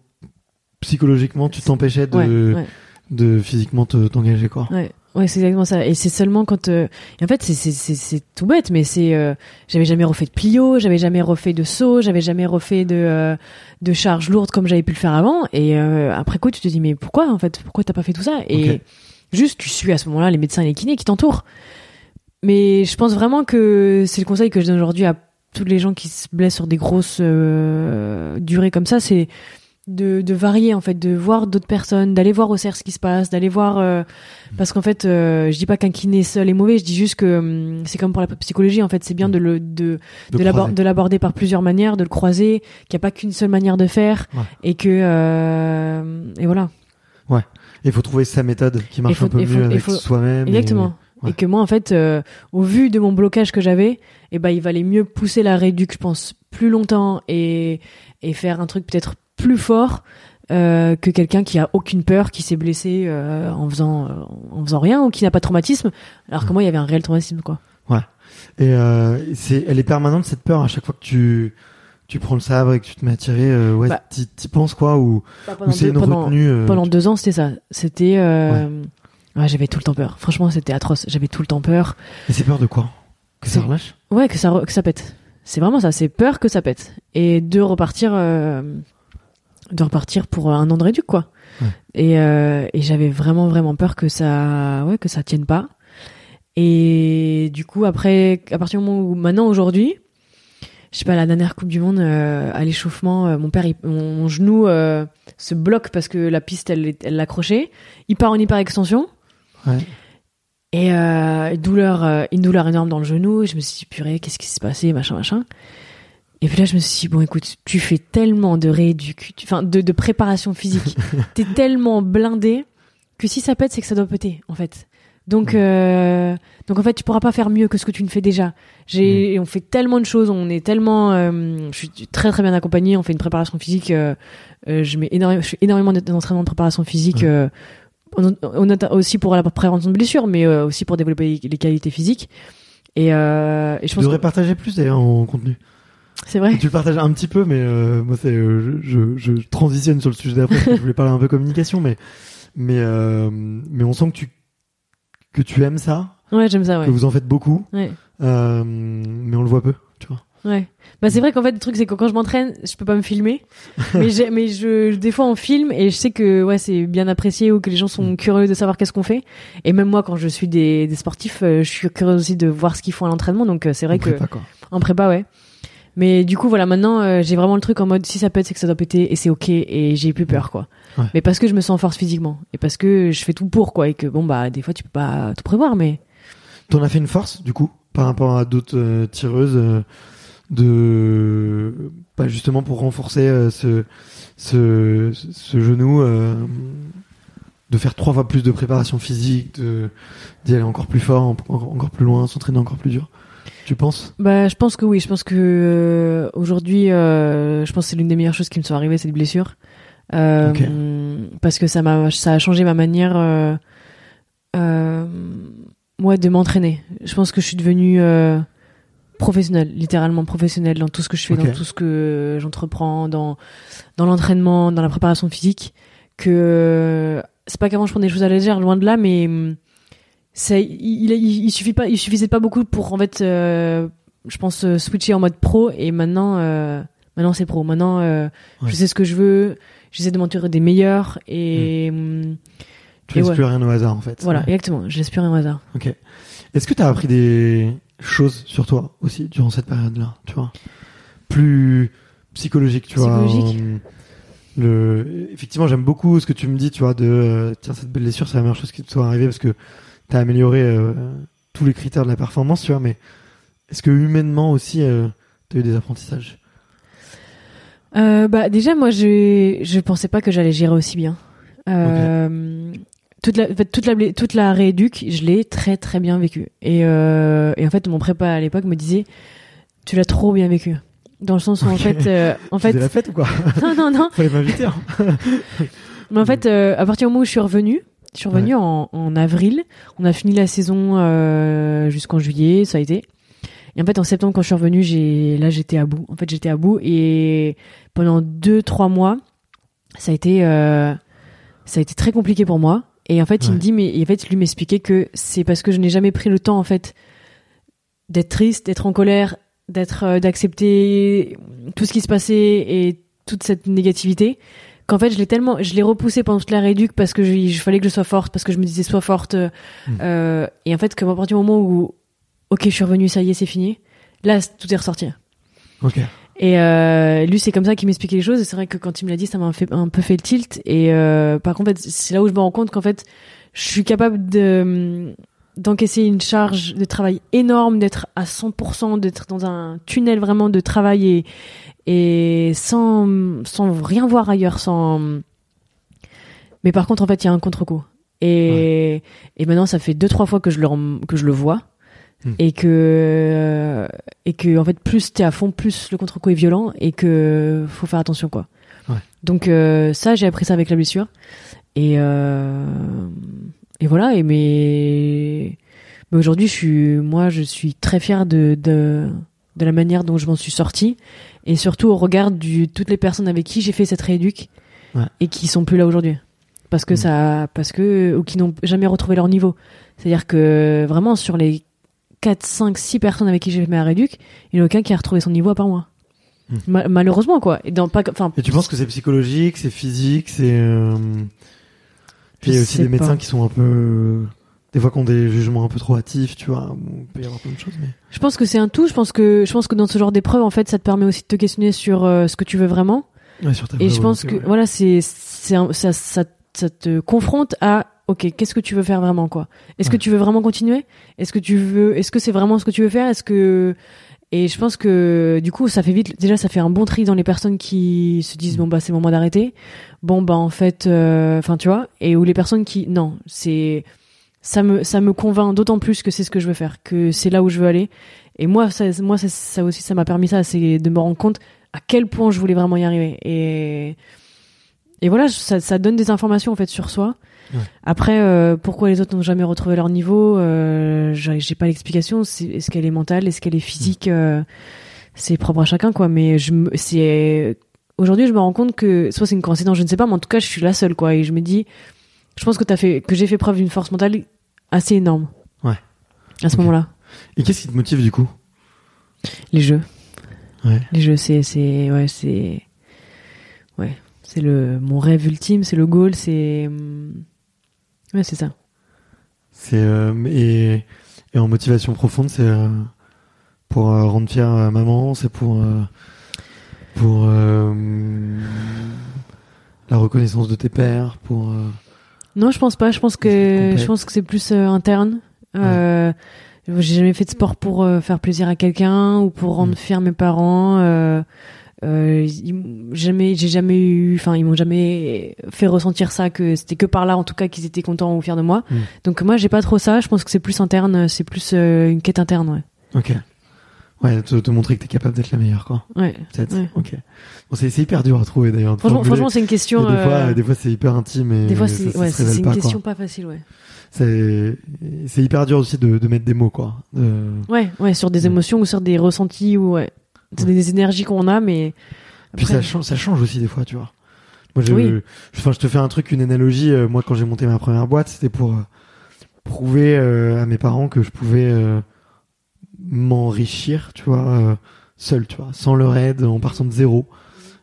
psychologiquement, tu t'empêchais de, Ouais, de physiquement te- t'engager, quoi. Ouais, ouais, c'est exactement ça. Et c'est seulement quand, euh, en fait, c'est c'est c'est c'est tout bête, mais c'est, euh, j'avais jamais refait de plio, j'avais jamais refait de saut, j'avais jamais refait de euh, de charges lourdes comme j'avais pu le faire avant. Et euh, après coup, tu te dis mais pourquoi en fait, pourquoi t'as pas fait tout ça? Et juste, tu suis à ce moment-là les médecins et les kinés qui t'entourent. Mais je pense vraiment que c'est le conseil que je donne aujourd'hui à tous les gens qui se blessent sur des grosses durées comme ça, c'est de, de varier en fait, de voir d'autres personnes, d'aller voir au CERF ce qui se passe, d'aller voir euh, parce qu'en fait, euh, je dis pas qu'un kiné seul est mauvais, je dis juste que hum, c'est comme pour la psychologie en fait, c'est bien de le de De l'aborder par plusieurs manières, de le croiser, qu'il n'y a pas qu'une seule manière de faire Ouais. et que euh, et voilà. Il faut trouver sa méthode qui marche faut- un peu faut- mieux il avec faut- soi-même. et- Exactement. ouais. Et que moi, en fait, euh, au vu de mon blocage que j'avais, eh ben, il valait mieux pousser la réduc, je pense, plus longtemps et, et faire un truc peut-être plus fort euh, que quelqu'un qui a aucune peur, qui s'est blessé euh, en faisant euh, en faisant rien ou qui n'a pas de traumatisme, alors que moi, il y avait un réel traumatisme, quoi. Et euh, c'est, elle est permanente cette peur à chaque fois que tu tu prends le sabre et que tu te mets à tirer. euh, ouais, Bah. t'y, t'y penses quoi ou, ou c'est deux- une pendant- retenue euh, pendant deux ans, c'était ça. C'était euh, ouais, j'avais tout le temps peur. Franchement, c'était atroce. J'avais tout le temps peur. Et c'est peur de quoi? Que ça relâche? Ouais, que ça, re- que ça pète. C'est vraiment ça, c'est peur que ça pète. Et de repartir, euh, de repartir pour un an de réduc, quoi. Ouais. Et, euh, et j'avais vraiment, vraiment peur que ça, ouais, que ça tienne pas. Et du coup, après, à partir du moment où, maintenant, aujourd'hui, je sais pas, la dernière Coupe du Monde, euh, à l'échauffement, euh, mon père, il- mon, mon genou se bloque parce que la piste, elle elle l'accrochait. Il part en hyper extension. Ouais. Et une douleur, une douleur énorme dans le genou. Et je me suis dit, purée, qu'est-ce qui s'est passé, machin, machin. Et puis là, je me suis dit, bon, écoute, tu fais tellement de rééduc, tu- enfin, de, de préparation physique. T'es tellement blindé que si ça pète, c'est que ça doit péter, en fait. Donc, euh, donc en fait, tu pourras pas faire mieux que ce que tu ne fais déjà. J'ai, on fait tellement de choses, on est tellement, euh, je suis très très bien accompagné. On fait une préparation physique. euh, je mets énormément, je fais énormément d'entraînement de préparation physique. On, on a aussi pour la prévention de blessures, mais aussi pour développer les qualités physiques. Et, et je Tu pense devrais que partager plus d'ailleurs en contenu. C'est vrai. Tu le partages un petit peu, mais euh, moi c'est euh, je, je, je transitionne sur le sujet d'après. parce que je voulais parler un peu communication, mais mais euh, mais on sent que tu que tu aimes ça, Ouais, j'aime ça. Ouais. que vous en faites beaucoup, Ouais. euh, mais on le voit peu, tu vois. Ouais. Bah c'est vrai qu'en fait le truc c'est que quand je m'entraîne, je peux pas me filmer. mais j'ai- mais je des fois on filme et je sais que ouais, c'est bien apprécié ou que les gens sont Mm. curieux de savoir qu'est-ce qu'on fait. Et même moi quand je suis des, des sportifs, euh, je suis curieuse aussi de voir ce qu'ils font à l'entraînement donc euh, c'est vrai On que prépa, quoi. en prépa ouais. Mais du coup voilà, maintenant euh, j'ai vraiment le truc en mode si ça pète c'est que ça doit péter et c'est OK et j'ai plus peur quoi. Ouais. Mais parce que je me sens en force physiquement et parce que je fais tout pour quoi et que bon bah des fois tu peux pas tout prévoir mais T'en as fait une force du coup par rapport à d'autres euh, tireuses euh, de pas justement pour renforcer euh, ce, ce ce genou euh, de faire trois fois plus de préparation physique de d'y aller encore plus fort en- encore, encore plus loin s'entraîner encore plus dur? Tu penses? Bah, je pense que oui. Je pense que euh, aujourd'hui, euh, je pense que c'est l'une des meilleures choses qui me sont arrivées, cette blessure, euh, parce que ça m'a, ça a changé ma manière, ouais, de m'entraîner. Je pense que je suis devenue professionnelle, littéralement professionnelle dans tout ce que je fais, dans tout ce que j'entreprends, dans dans l'entraînement, dans la préparation physique. Que c'est pas qu'avant je prenais des choses à la légère, loin de là, mais hum, c'est il, il, il suffit pas il suffisait pas beaucoup pour en fait euh, je pense euh, switcher en mode pro et maintenant euh, maintenant c'est pro maintenant euh, Ouais. je sais ce que je veux j'essaie de m'entourer des meilleurs et hum, tu laisses ouais. plus rien au hasard en fait voilà Ouais. exactement je laisse plus rien au hasard ok est-ce que t'as appris des choses sur toi aussi durant cette période là tu vois? Plus psychologique tu Psychologique? vois le, effectivement, j'aime beaucoup ce que tu me dis, tu vois, de tiens cette blessure, c'est la meilleure chose qui te soit arrivée parce que t'as amélioré euh, tous les critères de la performance, tu vois. Mais est-ce que humainement aussi, euh, t'as eu des apprentissages? Euh, bah déjà moi je je pensais pas que j'allais gérer aussi bien. Euh, toute la toute la toute la rééduque, je l'ai très très bien vécu. Et et en fait mon prépa à l'époque me disait tu l'as trop bien vécu. Dans le sens où en fait euh, en fait la fête ou quoi? Non non non Fallait m'inviter. Hein. mais en fait euh, à partir du moment où je suis revenue je suis revenue en, en avril. On a fini la saison euh, jusqu'en juillet, ça a été. Et en fait, en septembre, quand je suis revenue, j'ai là, j'étais à bout. En fait, j'étais à bout et pendant deux, trois mois, ça a été, euh, ça a été très compliqué pour moi. Et en fait, il me dit, mais et en fait, lui m'expliquait que c'est parce que je n'ai jamais pris le temps, en fait, d'être triste, d'être en colère, d'être, euh, d'accepter tout ce qui se passait et toute cette négativité qu'en fait je l'ai tellement je l'ai repoussé pendant toute la réduc parce que je, je fallait que je sois forte parce que je me disais sois forte euh, Mm. euh, et en fait que à partir du moment où ok je suis revenue ça y est c'est fini là tout est ressorti Ok. et euh, lui c'est comme ça qu'il m'expliquait les choses et c'est vrai que quand il me l'a dit ça m'a fait un peu fait le tilt et euh, par contre en fait, c'est là où je me rends compte qu'en fait je suis capable de d'encaisser une charge de travail énorme d'être à 100% d'être dans un tunnel vraiment de travail et et sans sans rien voir ailleurs sans mais par contre en fait il y a un contre-coup. Et et maintenant ça fait deux trois fois que je le que je le vois. Hmm. et que et que en fait plus t'es à fond plus le contre-coup est violent et que faut faire attention quoi. Ouais. donc euh, ça j'ai appris ça avec la blessure. Et euh, et voilà. Et mais mais aujourd'hui je suis moi je suis très fier de de de la manière dont je m'en suis sortie et surtout au regard du toutes les personnes avec qui j'ai fait cette rééduque Ouais. et qui sont plus là aujourd'hui parce que Mm. ça parce que ou qui n'ont jamais retrouvé leur niveau c'est-à-dire que vraiment sur les 4 5 6 personnes avec qui j'ai fait ma rééduque il n'y en a aucun qui a retrouvé son niveau à part moi Mm. Ma- malheureusement quoi et dans pas enfin Et tu penses que c'est psychologique, c'est physique, c'est. Euh... Puis il y a aussi des médecins pas. qui sont un peu. Des fois qui ont des jugements un peu trop hâtifs, tu vois. Il peut y avoir plein de choses, mais. je pense que c'est un tout je pense que je pense que dans ce genre d'épreuve en fait ça te permet aussi de te questionner sur euh, ce que tu veux vraiment Ouais, sur ta Et je pense que ouais. voilà, c'est ça, ça ça te confronte à ok, qu'est-ce que tu veux faire vraiment quoi? Est-ce que tu veux vraiment continuer? Est-ce que tu veux Est-ce que c'est vraiment ce que tu veux faire? Est-ce que et je pense que du coup ça fait vite déjà ça fait un bon tri dans les personnes qui se disent Mm. bon bah c'est le moment d'arrêter bon bah en fait euh, enfin tu vois et ou les personnes qui non c'est ça me ça me convainc d'autant plus que c'est ce que je veux faire que c'est là où je veux aller. Et moi ça moi ça, ça aussi ça m'a permis ça c'est de me rendre compte à quel point je voulais vraiment y arriver. Et et voilà ça, ça donne des informations en fait sur soi. Ouais. après euh, pourquoi les autres n'ont jamais retrouvé leur niveau euh, j'ai pas l'explication. Est-ce qu'elle est mentale est-ce qu'elle est physique euh, c'est propre à chacun quoi. Mais je c'est aujourd'hui je me rends compte que soit c'est une coïncidence je ne sais pas mais en tout cas je suis la seule quoi. Et je me dis je pense que t'as fait que j'ai fait preuve d'une force mentale assez énorme. Ouais. à ce moment-là. Et qu'est-ce qui te motive du coup? Les jeux. Ouais. les jeux c'est c'est ouais c'est ouais. C'est le mon rêve ultime c'est le goal c'est ouais c'est ça. C'est euh, et, et en motivation profonde, c'est euh, pour euh, rendre fier euh, maman, c'est pour pour la reconnaissance de tes pères, pour non je pense pas. Je pense que je pense que c'est plus euh, interne. Euh, j'ai jamais fait de sport pour euh, faire plaisir à quelqu'un ou pour rendre Mm. fier mes parents. Euh, euh, ils- jamais j'ai jamais eu enfin ils m'ont jamais fait ressentir ça que c'était que par là en tout cas qu'ils étaient contents ou fiers de moi. Mm. donc moi j'ai pas trop ça. Je pense que c'est plus interne. C'est plus une quête interne ouais. Ok, ouais, te, te montrer que t'es capable d'être la meilleure, quoi. ouais Peut-être. Ouais. Ok. Bon, c'est hyper dur à trouver d'ailleurs. franchement franchement c'est une question des fois, euh, des fois c'est hyper intime et des fois c'est ouais, une pas, question quoi. pas facile ouais C'est c'est hyper dur aussi de, de mettre des mots, quoi. De- ouais ouais sur des émotions ou sur des ressentis ou ouais c'est Ouais. des énergies qu'on a mais Puis après- ça change, ça change aussi des fois, tu vois. Moi, je, Oui. je, enfin, je te fais un truc, une analogie. euh, moi, quand j'ai monté ma première boîte, c'était pour euh, prouver euh, à mes parents que je pouvais euh, m'enrichir, tu vois, euh, seul, tu vois, sans leur aide, en partant de zéro,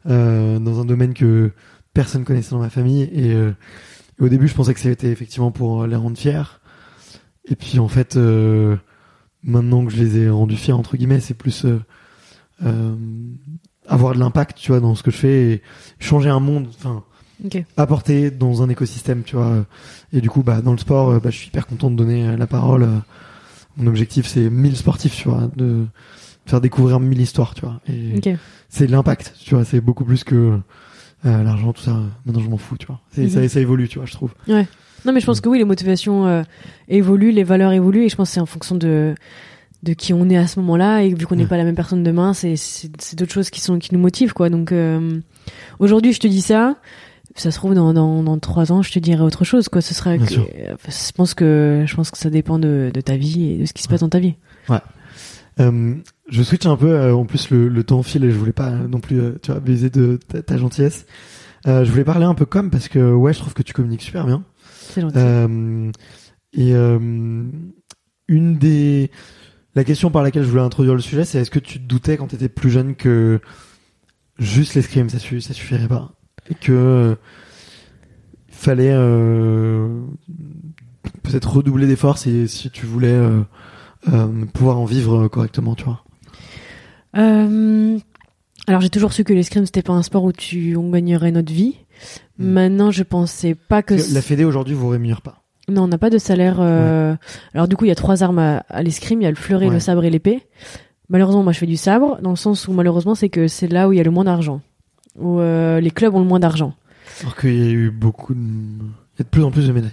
euh, dans un domaine que personne connaissait dans ma famille. Et, euh, et au début, je pensais que c'était effectivement pour les rendre fiers. Et puis, en fait, euh, maintenant que je les ai rendus fiers, entre guillemets, c'est plus... euh, euh, avoir de l'impact, tu vois, dans ce que je fais et changer un monde, enfin, apporter dans un écosystème, tu vois. Et du coup, bah, dans le sport, bah, je suis hyper content de donner la parole. Mon objectif, c'est 1000 sportifs, tu vois, de faire découvrir 1000 histoires, tu vois. Et c'est l'impact, tu vois. C'est beaucoup plus que euh, l'argent, tout ça. Maintenant, je m'en fous, tu vois. Mhm. ça, ça évolue, tu vois, je trouve. Non, mais je pense que oui, les motivations euh, évoluent, les valeurs évoluent, et je pense que c'est en fonction de de qui on est à ce moment-là, et vu qu'on n'est Ouais. pas la même personne demain, c'est c'est c'est d'autres choses qui sont qui nous motivent, quoi. Donc euh, aujourd'hui, je te dis ça. Ça se trouve dans, dans dans trois ans, je te dirai autre chose, quoi. Ce sera. Que- euh, je pense que je pense que ça dépend de de ta vie et de ce qui se passe dans ta vie. Euh, je switch un peu. euh, en plus, le, le temps file et je voulais pas non plus, euh, tu vois, baiser de ta, ta gentillesse. Euh, je voulais parler un peu comme parce que ouais, je trouve que tu communiques super bien. C'est gentil. Euh, et euh, une des la question par laquelle je voulais introduire le sujet, c'est est-ce que tu te doutais quand tu étais plus jeune que juste l'escrime ça, ça suffirait pas? Que euh, fallait euh, peut-être redoubler d'efforts si, si tu voulais euh, pouvoir en vivre correctement, tu vois. Alors j'ai toujours su que l'escrime c'était pas un sport où tu on gagnerait notre vie. Mm. Maintenant, je pensais pas que La Fédé aujourd'hui vous rémunère pas. Non, on n'a pas de salaire. euh, Alors du coup, il y a trois armes à, à l'escrime. Il y a le fleuret, Ouais. le sabre et l'épée. Malheureusement, moi, je fais du sabre, dans le sens où malheureusement, c'est que c'est là où il y a le moins d'argent, où euh, les clubs ont le moins d'argent. Alors qu'il y a eu beaucoup de... Il y a de plus en plus de médailles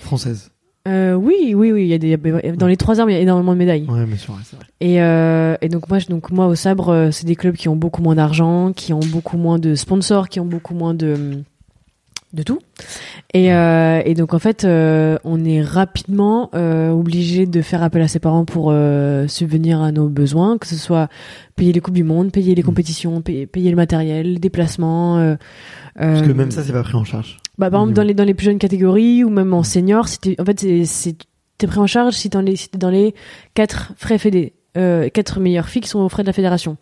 françaises. Euh, oui, oui, oui. Il y a des dans les trois armes, il y a énormément de médailles. Ouais, mais vrai, c'est vrai. Et, euh, et donc moi, je- donc moi au sabre, c'est des clubs qui ont beaucoup moins d'argent, qui ont beaucoup moins de sponsors, qui ont beaucoup moins de de tout. Et, euh, et donc en fait, euh, on est rapidement euh, obligé de faire appel à ses parents pour subvenir à nos besoins, que ce soit payer les coupes du monde, payer les Mm. compétitions, payer, payer le matériel, les déplacements. Parce que même ça, c'est pas pris en charge. bah, par exemple, dans les, dans les plus jeunes catégories ou même en senior, c'était, en fait, c'est, t'es pris en charge si dans les, si t'es dans les quatre frais fédés, quatre meilleures filles qui sont aux frais de la fédération.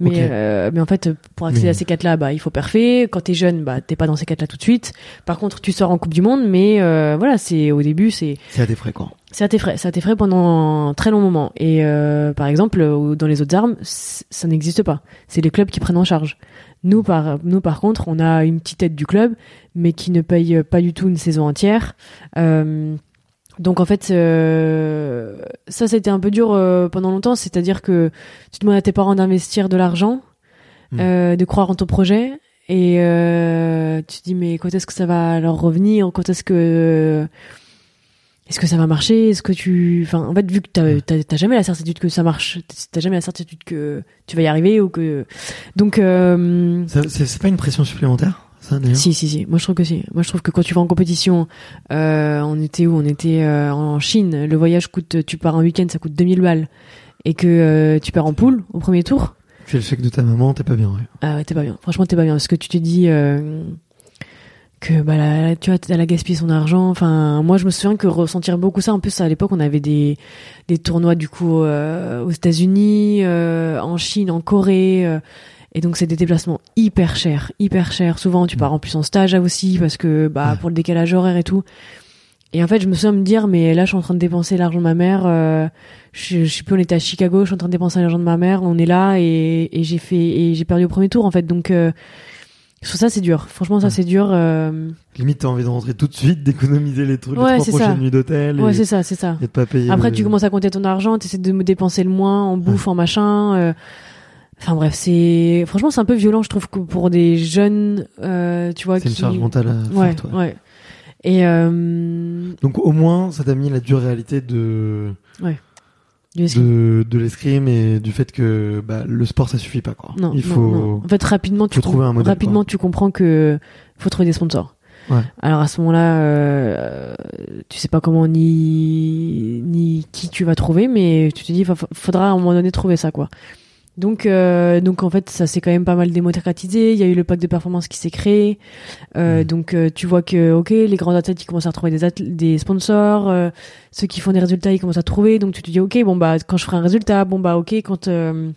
Mais, euh, mais en fait, pour accéder Mais- à ces quatre-là, bah, il faut parfait. Quand t'es jeune, bah, t'es pas dans ces quatre-là tout de suite. Par contre, tu sors en Coupe du Monde, mais, euh, voilà, c'est, au début, c'est, C'est à des frais, quoi. c'est à tes frais. C'est à tes frais pendant un très long moment. Et, euh, par exemple, dans les autres armes, ça n'existe pas. C'est les clubs qui prennent en charge. Nous, par, nous, par contre, on a une petite aide du club, mais qui ne paye pas du tout une saison entière. Euh, donc en fait, euh, ça, ça a été un peu dur euh, pendant longtemps. C'est-à-dire que tu demandes à tes parents d'investir de l'argent, Mm. euh, de croire en ton projet, et euh, tu te dis mais quand est-ce que ça va leur revenir? Quand est-ce que est-ce que ça va marcher? Est-ce que tu, enfin, en fait, vu que t'as, t'as, t'as jamais la certitude que ça marche, t'as jamais la certitude que tu vas y arriver ou que, donc, euh, Ça- C'est c'est pas une pression supplémentaire, ça, d'ailleurs si, si, si. Moi, je trouve que si. Moi, je trouve que quand tu vas en compétition, euh, on était où? On était euh, en Chine. Le voyage coûte, tu pars un week-end, ça coûte 2000 balles. Et que euh, tu pars en poule au premier tour? Tu fais le chèque de ta maman, t'es pas bien, ouais. Ah ouais, t'es pas bien. Franchement, t'es pas bien. Parce que tu te dis que bah là, tu vois, elle a gaspillé son argent. Enfin, moi, je me souviens que ressentir beaucoup ça. En plus, à l'époque, on avait des des tournois du coup aux États-Unis, en Chine, en Corée. Euh, et donc c'est des déplacements hyper chers, hyper chers. Souvent tu pars en plus en stage aussi parce que bah pour le décalage horaire et tout. Et en fait je me souviens me dire mais là je suis en train de dépenser l'argent de ma mère. euh, je, je sais plus on était à Chicago, je suis en train de dépenser l'argent de ma mère. On est là et, et j'ai fait et j'ai perdu au premier tour en fait. Donc euh, sur ça c'est dur. Franchement ça Ouais. c'est dur. euh, Limite, t'as envie de rentrer tout de suite, d'économiser les trucs, Ouais, les trois ça. prochaines nuits d'hôtel. Ouais c'est ça c'est ça. et de pas payer. Après, le- tu commences à compter ton argent, tu essaies de me dépenser le moins en bouffe, en machin. Enfin bref, c'est franchement c'est un peu violent, je trouve que pour des jeunes, euh, tu vois, C'est une charge mentale euh, Ouais, forte, ouais. ouais. Et euh... Donc, au moins, ça t'a mis la dure réalité de, escrime. de, de l'escrime et du fait que bah, le sport, ça suffit pas, quoi. Non, Il faut. non. En fait, rapidement, tu faut trouver un modèle, rapidement quoi. tu comprends que faut trouver des sponsors. Ouais. Alors à ce moment-là, euh, tu sais pas comment ni ni qui tu vas trouver, mais tu te dis fa- faudra à un moment donné trouver ça quoi. Donc euh, donc en fait ça s'est quand même pas mal démocratisé. Il y a eu le pack de performance qui s'est créé. Euh, Mhm. Donc euh, tu vois que ok les grands athlètes ils commencent à retrouver des sponsors. euh, ceux qui font des résultats ils commencent à trouver. Donc tu te dis ok bon bah quand je ferai un résultat bon bah ok quand euh,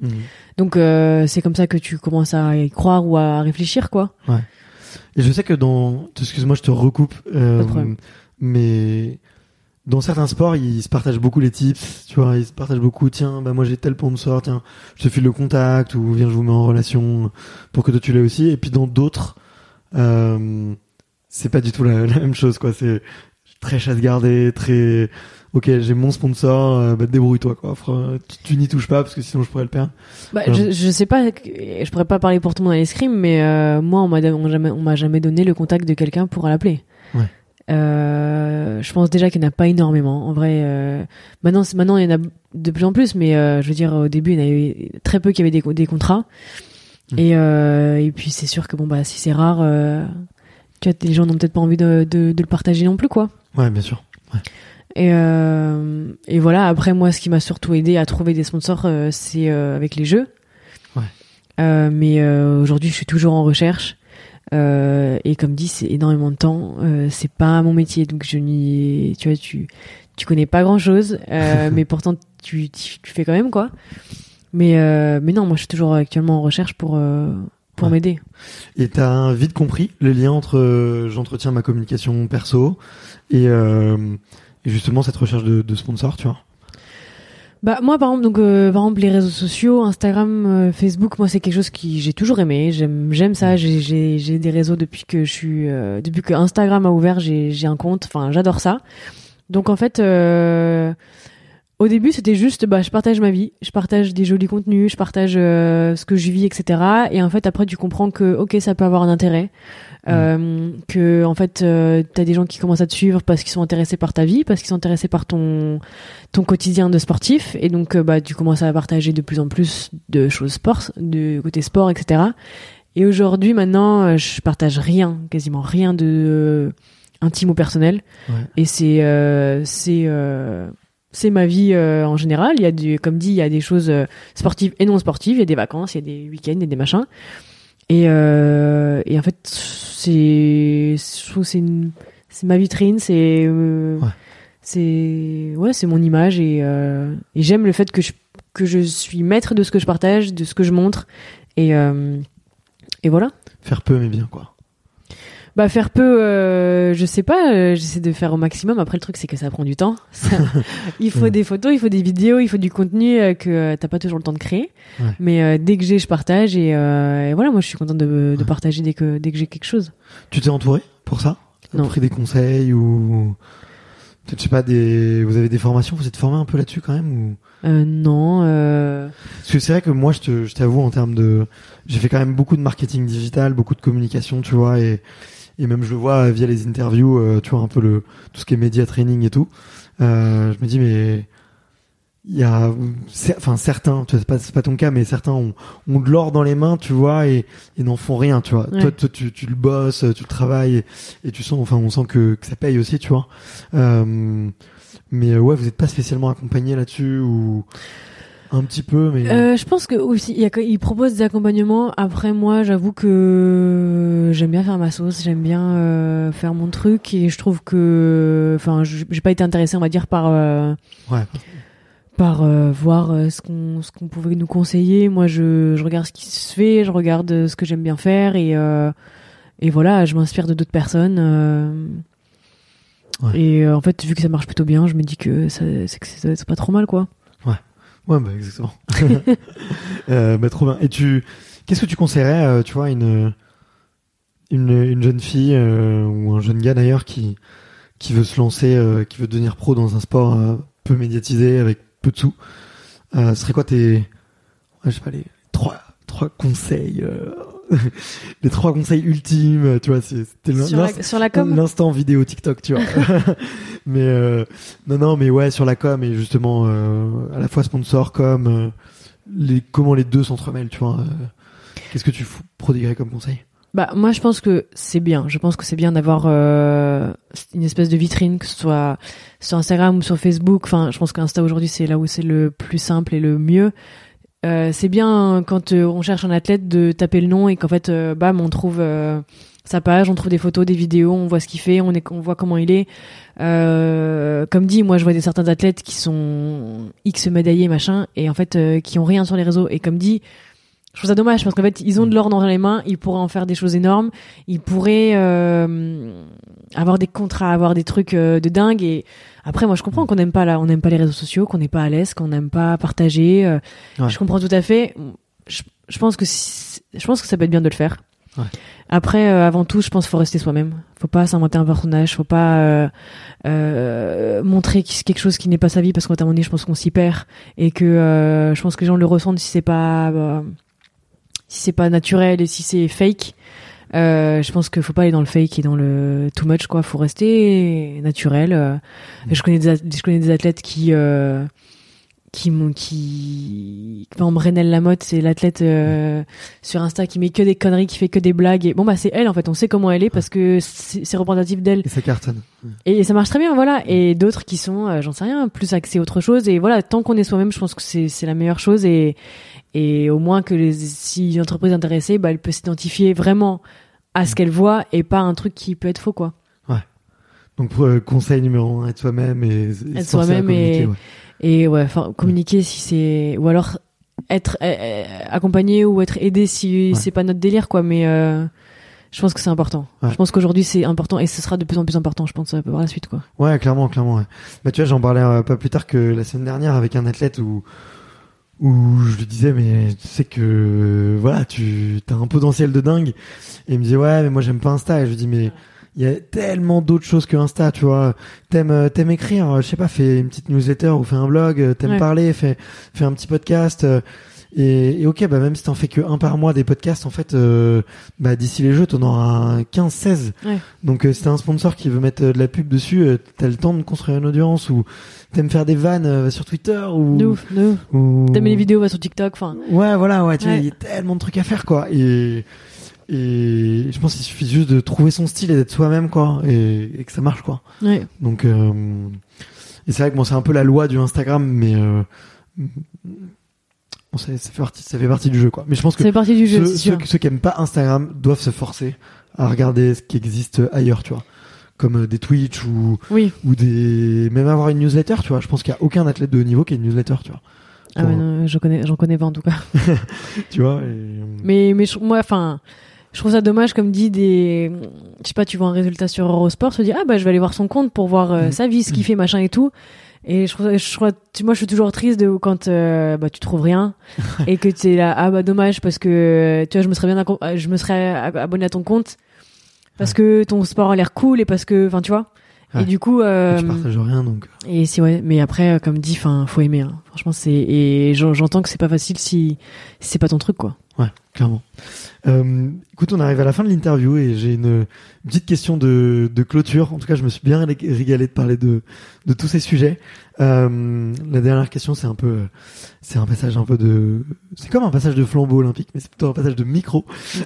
Mhm. donc euh, c'est comme ça que tu commences à y croire ou à réfléchir quoi. Et je sais que dans. Excuse-moi, je te recoupe. mais dans certains sports, ils se partagent beaucoup les tips, tu vois, ils se partagent beaucoup, tiens, bah moi j'ai tel sponsor, tiens, je te file le contact, ou viens, je vous mets en relation pour que toi tu l'aies aussi. Et puis dans d'autres, euh, c'est pas du tout la, la, même chose, quoi. C'est très chasse gardée, très, ok, j'ai mon sponsor, euh, bah débrouille-toi, quoi. Tu, tu n'y touches pas parce que sinon je pourrais le perdre. Bah, je, je sais pas, je pourrais pas parler pour tout le monde à l'escrime, mais euh, moi on m'a jamais, on m'a jamais donné le contact de quelqu'un pour l'appeler. Ouais. Euh, je pense déjà qu'il n'y en a pas énormément. En vrai, euh, maintenant, maintenant il y en a de plus en plus, mais euh, je veux dire, au début, il y en avait très peu qui avaient des, des contrats. Mmh. Et, et puis, c'est sûr que bon, bah, si c'est rare, tu vois, les gens n'ont peut-être pas envie de, de, de, le partager non plus, quoi. Ouais, bien sûr. Ouais. Et, et voilà, après, moi, ce qui m'a surtout aidé à trouver des sponsors, c'est avec les jeux. Ouais. mais aujourd'hui, je suis toujours en recherche. Euh, et comme dit, c'est énormément de temps. Euh, c'est pas mon métier, donc je n'y, tu vois, tu, tu connais pas grand chose, euh, mais pourtant tu, tu, tu, fais quand même quoi. Mais, euh, mais non, moi je suis toujours actuellement en recherche pour, euh, pour Ouais. m'aider. Et t'as vite compris le lien entre euh, j'entretiens ma communication perso et, euh, et justement cette recherche de, de sponsors, tu vois? Bah moi par exemple donc euh, par exemple les réseaux sociaux Instagram euh, Facebook moi c'est quelque chose qui j'ai toujours aimé. J'aime j'aime ça. J'ai j'ai j'ai des réseaux depuis que je suis euh, depuis que Instagram a ouvert j'ai j'ai un compte. Enfin j'adore ça. Donc en fait euh, au début c'était juste bah je partage ma vie. Je partage des jolis contenus. Je partage euh, ce que je vis etc et en fait après tu comprends que ok ça peut avoir un intérêt euh, que en fait euh, t'as des gens qui commencent à te suivre parce qu'ils sont intéressés par ta vie parce qu'ils sont intéressés par ton ton quotidien de sportif. Et donc euh, bah tu commences à partager de plus en plus de choses sport de côté sport etc et aujourd'hui maintenant euh, je partage rien quasiment rien de euh, intime ou personnel. Ouais. et c'est euh, c'est euh, c'est ma vie euh, en général. Il y a du comme dit il y a des choses euh, sportives et non sportives. Il y a des vacances il y a des week-ends il y a des machins et euh, et en fait c'est je trouve c'est c'est ma vitrine c'est euh, Ouais. c'est ouais c'est mon image et euh, et j'aime le fait que je que je suis maître de ce que je partage de ce que je montre et et voilà Faire peu mais bien, quoi. Bah faire peu, euh, je sais pas. euh, J'essaie de faire au maximum. Après le truc c'est que ça prend du temps. Ça- il faut Ouais. des photos, il faut des vidéos, il faut du contenu euh, que euh, t'as pas toujours le temps de créer. Ouais. Mais euh, dès que j'ai, je partage et, euh, et voilà. Moi je suis contente de, de Ouais. partager dès que dès que j'ai quelque chose. Tu t'es entouré pour ça? Non. pris des conseils ou peut-être je sais pas des vous avez des formations, vous êtes formé un peu là-dessus quand même ou? Euh, non. Euh... Parce que c'est vrai que moi, je te- je t'avoue, en termes de, j'ai fait quand même beaucoup de marketing digital, beaucoup de communication, tu vois, et, et même je le vois via les interviews, euh, tu vois, un peu le, tout ce qui est média training et tout. Euh, je me dis, mais, il y a, enfin, certains, tu vois, c'est pas, c'est pas ton cas, mais certains ont, ont de l'or dans les mains, tu vois, et, et n'en font rien, tu vois. Ouais. Toi, toi, tu, tu le bosses, tu le travailles, et, et tu sens, enfin, on sent que, que ça paye aussi, tu vois. Euh, mais ouais, vous êtes pas spécialement accompagné là-dessus ou un petit peu, mais Euh, je pense que aussi, il, il propose des accompagnements. Après, moi, j'avoue que j'aime bien faire ma sauce, j'aime bien euh, faire mon truc, et je trouve que, enfin, j'ai pas été intéressée, on va dire, par euh, ouais, par voir ce qu'on ce qu'on pouvait nous conseiller. Moi, je, je regarde ce qui se fait, je regarde ce que j'aime bien faire, et et voilà, je m'inspire de d'autres personnes. Ouais. Et en fait, vu que ça marche plutôt bien, je me dis que ça- c'est que c'est c'est pas trop mal, quoi. Ouais, bah exactement. euh, bah trop bien. Et tu, qu'est-ce que tu conseillerais, euh, tu vois, une une, une jeune fille euh, ou un jeune gars d'ailleurs qui qui veut se lancer, euh, qui veut devenir pro dans un sport euh, peu médiatisé avec peu de sous. Euh, ce serait quoi tes, ouais, je sais pas les trois trois conseils, les trois conseils ultimes, tu vois, c'est c'était. L'instant vidéo TikTok, tu vois. mais euh, non, non, mais ouais, sur la com et justement euh, à la fois sponsor, com, euh, les comment les deux s'entremêlent, tu vois. Qu'est-ce que tu prodiguerais comme conseil? Bah moi je pense que c'est bien. Je pense que c'est bien d'avoir une espèce de vitrine, que ce soit sur Instagram ou sur Facebook. Enfin, je pense qu'Insta aujourd'hui c'est là où c'est le plus simple et le mieux. Euh, c'est bien quand euh, on cherche un athlète de taper le nom et qu'en fait euh, bam on trouve sa page, on trouve des photos, des vidéos, on voit ce qu'il fait, on, est, on voit comment il est. Comme dit, moi je vois des certains athlètes qui sont X médaillés machin et en fait qui ont rien sur les réseaux et comme dit je trouve ça dommage parce qu'en fait ils ont de l'or dans les mains, ils pourraient en faire des choses énormes, ils pourraient avoir des contrats, avoir des trucs de dingue et après moi je comprends qu'on n'aime pas là, on n'aime pas les réseaux sociaux, qu'on n'est pas à l'aise, qu'on n'aime pas partager. euh, Ouais. Je comprends tout à fait. Je, je pense que si- je pense que ça peut être bien de le faire. Ouais. Après, euh, avant tout, je pense qu'il faut rester soi-même. Faut pas s'inventer un personnage. Faut pas euh, euh, montrer quelque chose qui n'est pas sa vie parce qu'à un moment donné, je pense qu'on s'y perd et que euh, je pense que les gens le ressentent si c'est pas si c'est pas naturel et si c'est fake. Euh, je pense qu'il faut pas aller dans le fake et dans le too much quoi. Faut rester naturel. euh. Je connais des je connais des athlètes qui euh, qui m'ont qui par exemple Renelle Lamotte c'est l'athlète euh, sur Insta qui met que des conneries qui fait que des blagues. Et bon bah c'est elle en fait. On sait comment elle est parce que c'est représentatif d'elle. Et ça cartonne. et ça marche très bien voilà. Et d'autres qui sont euh, j'en sais rien plus axés autre chose. Et voilà tant qu'on est soi-même je pense que c'est c'est la meilleure chose. Et et au moins que les, si une entreprise est intéressée bah elle peut s'identifier vraiment à ce qu'elle voit et pas un truc qui peut être faux quoi Donc pour, euh, conseil numéro un, être soi-même et, et Être soi-même et- ouais. Et ouais, communiquer si c'est ou alors être euh, euh, accompagné ou être aidé si Ouais. c'est pas notre délire quoi. Mais euh, je pense que c'est important. Ouais. Je pense qu'aujourd'hui c'est important et ce sera de plus en plus important. Je pense par la suite quoi. Ouais, clairement, clairement. Ouais. Bah, tu vois, j'en parlais pas plus tard que la semaine dernière avec un athlète où où je lui disais mais tu sais que voilà, tu as un potentiel de dingue et il me disait ouais, mais moi j'aime pas Insta et je lui dis mais il y a tellement d'autres choses que Insta, tu vois. T'aimes euh, t'aimes écrire, euh, je sais pas, fais une petite newsletter ou fais un blog, euh, t'aimes Ouais. parler, fais fais un petit podcast et, et ok, bah même si t'en fais que un par mois des podcasts, en fait, euh, bah d'ici les jeux, t'en auras 15, 16. Ouais. Donc euh, si t'as un sponsor qui veut mettre euh, de la pub dessus, euh, t'as le temps de construire une audience ou t'aimes faire des vannes euh, sur Twitter ou De ouf, de ouf. ou T'aimes les vidéos va sur TikTok, enfin. Ouais, voilà, ouais, tu vois, il y a tellement de trucs à faire quoi et et je pense qu'il suffit juste de trouver son style et d'être soi-même quoi et, et que ça marche quoi. Ouais. Donc euh, et c'est vrai que bon, c'est un peu la loi du Instagram mais euh, bon, ça, ça fait partie ça fait partie du jeu quoi. Mais je pense que Ça fait partie du jeu, ceux, qui aiment pas Instagram doivent se forcer à regarder ce qui existe ailleurs, tu vois. Comme euh, des Twitch ou, Oui. ou des. Même avoir une newsletter, tu vois. Je pense qu'il y a aucun athlète de haut niveau qui a une newsletter, tu vois. Ah ouais, non, je connais, j'en connais pas en tout cas. Tu vois. et- Mais mais je- moi, enfin, je trouve ça dommage comme dit des, je sais pas, tu vois un résultat sur Eurosport, te dis ah bah je vais aller voir son compte pour voir euh, Mhm. sa vie, ce qu'il fait, machin et tout. Et je trouve, je trouve, tu- moi je suis toujours triste de quand euh, bah tu trouves rien et que tu es là ah bah dommage parce que tu vois je me serais bien euh, je me serais ab- abonné à ton compte parce que ton sport a l'air cool et parce que enfin tu vois. Ouais. Et du coup, euh, Tu partages rien, donc. et si ouais, mais après, euh, comme dit, enfin, faut aimer. Hein. Franchement, c'est et j'en- j'entends que c'est pas facile si, si c'est pas ton truc, quoi. Ouais, clairement. Euh, écoute, on arrive à la fin de l'interview et j'ai une petite question de, de clôture. En tout cas, je me suis bien ré- régalé de parler de, de tous ces sujets. Euh, la dernière question, c'est un peu, c'est un passage un peu de, c'est comme un passage de flambeau olympique, mais c'est plutôt un passage de micro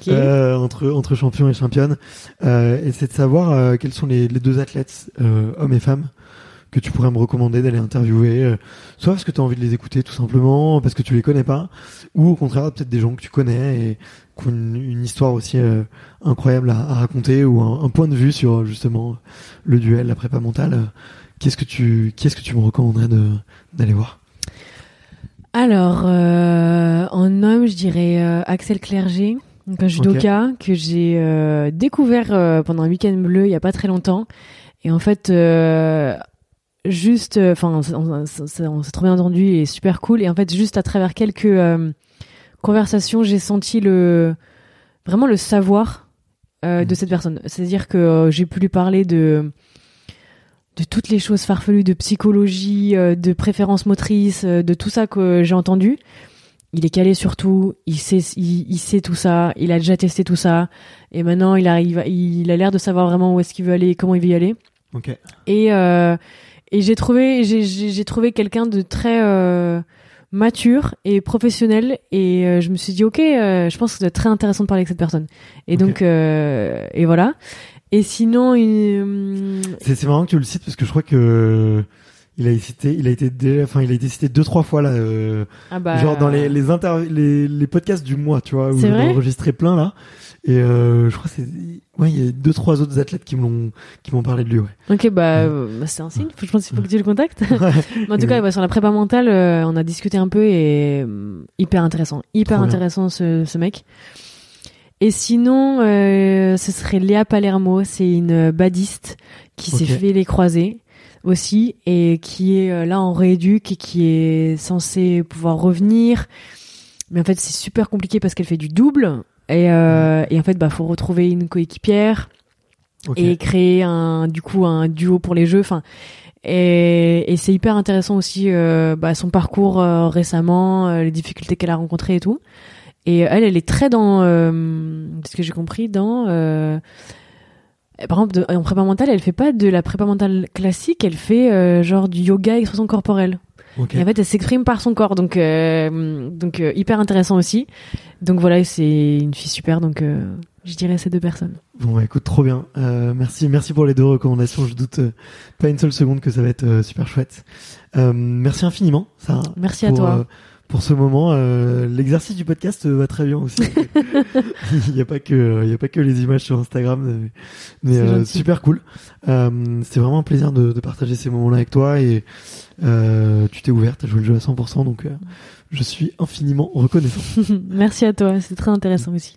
euh, entre entre champions et championnes. Euh, et c'est de savoir euh, quels sont les, les deux athlètes, euh, hommes et femmes, que tu pourrais me recommander d'aller interviewer, euh, soit parce que tu as envie de les écouter tout simplement, parce que tu les connais pas, ou au contraire peut-être des gens que tu connais et qui ont une, une histoire aussi euh, incroyable à, à raconter ou un, un point de vue sur justement le duel, la prépa mentale. Qu'est-ce que tu qu'est-ce que tu me recommanderais de d'aller voir? Alors, euh, en homme, je dirais Axel Clerget, donc un judoka que j'ai découvert pendant un week-end bleu il y a pas très longtemps. Et en fait, euh, juste, enfin, on, s'est trop bien entendu et super cool. Et en fait, juste à travers quelques euh, conversations, j'ai senti le vraiment le savoir euh, de Mhm. cette personne. C'est-à-dire que euh, j'ai pu lui parler de de toutes les choses farfelues de psychologie, euh, de préférences motrices, euh, de tout ça que j'ai entendu. Il est calé sur tout, il sait, il, il sait tout ça, il a déjà testé tout ça, et maintenant il arrive, il a l'air de savoir vraiment où est-ce qu'il veut aller, et comment il veut y aller. Ok. Et euh, et j'ai trouvé, j'ai trouvé quelqu'un de très euh, mature et professionnel, et euh, je me suis dit ok, euh, je pense que c'est très intéressant de parler avec cette personne. Et Ok. donc euh, et voilà. Et sinon, une, C'est c'est marrant que tu le cites parce que je crois que il a cité, il a été, enfin, il a été cité deux trois fois là, ah bah... genre dans les les, les les podcasts du mois, tu vois, où a enregistré plein là. Et euh, je crois que c'est ouais, il y a deux trois autres athlètes qui m'ont qui m'ont parlé de lui. Ouais. Ok, bah, euh, bah c'est un signe. Je pense qu'il faut que tu le contactes. en tout cas, bah, sur la prépa mentale, euh, on a discuté un peu et hyper intéressant, hyper intéressant ce, ce mec. Et sinon, ce serait Léa Palermo. C'est une badiste qui s'est fait les croisés aussi et qui est là en rééduque et qui est censée pouvoir revenir. Mais en fait, c'est super compliqué parce qu'elle fait du double et, euh, et en fait, bah, faut retrouver une coéquipière et créer un, du coup, un duo pour les jeux. Enfin, et, et c'est hyper intéressant aussi euh, bah, son parcours euh, récemment, euh, les difficultés qu'elle a rencontrées et tout. Et elle, elle est très dans, ce que j'ai compris, dans par exemple, en prépa mentale, elle fait pas de la prépa mentale classique, elle fait genre du yoga expression corporelle. Et en fait, elle s'exprime par son corps, donc euh, donc euh, hyper intéressant aussi. Donc voilà, c'est une fille super, donc euh, je dirais ces deux personnes. Bon, bah, écoute, trop bien. merci, merci pour les deux recommandations. Je doute pas une seule seconde que ça va être super chouette. merci infiniment. Ça. Merci à toi pour ce moment. Euh, L'exercice du podcast va très bien aussi. il n'y a pas que il y a pas que les images sur Instagram, mais, euh, super cool. Euh, c'est vraiment un plaisir de, de partager ces moments-là avec toi et euh, tu t'es ouverte à jouer le jeu à 100%, donc euh, je suis infiniment reconnaissant. Merci à toi, c'est très intéressant aussi.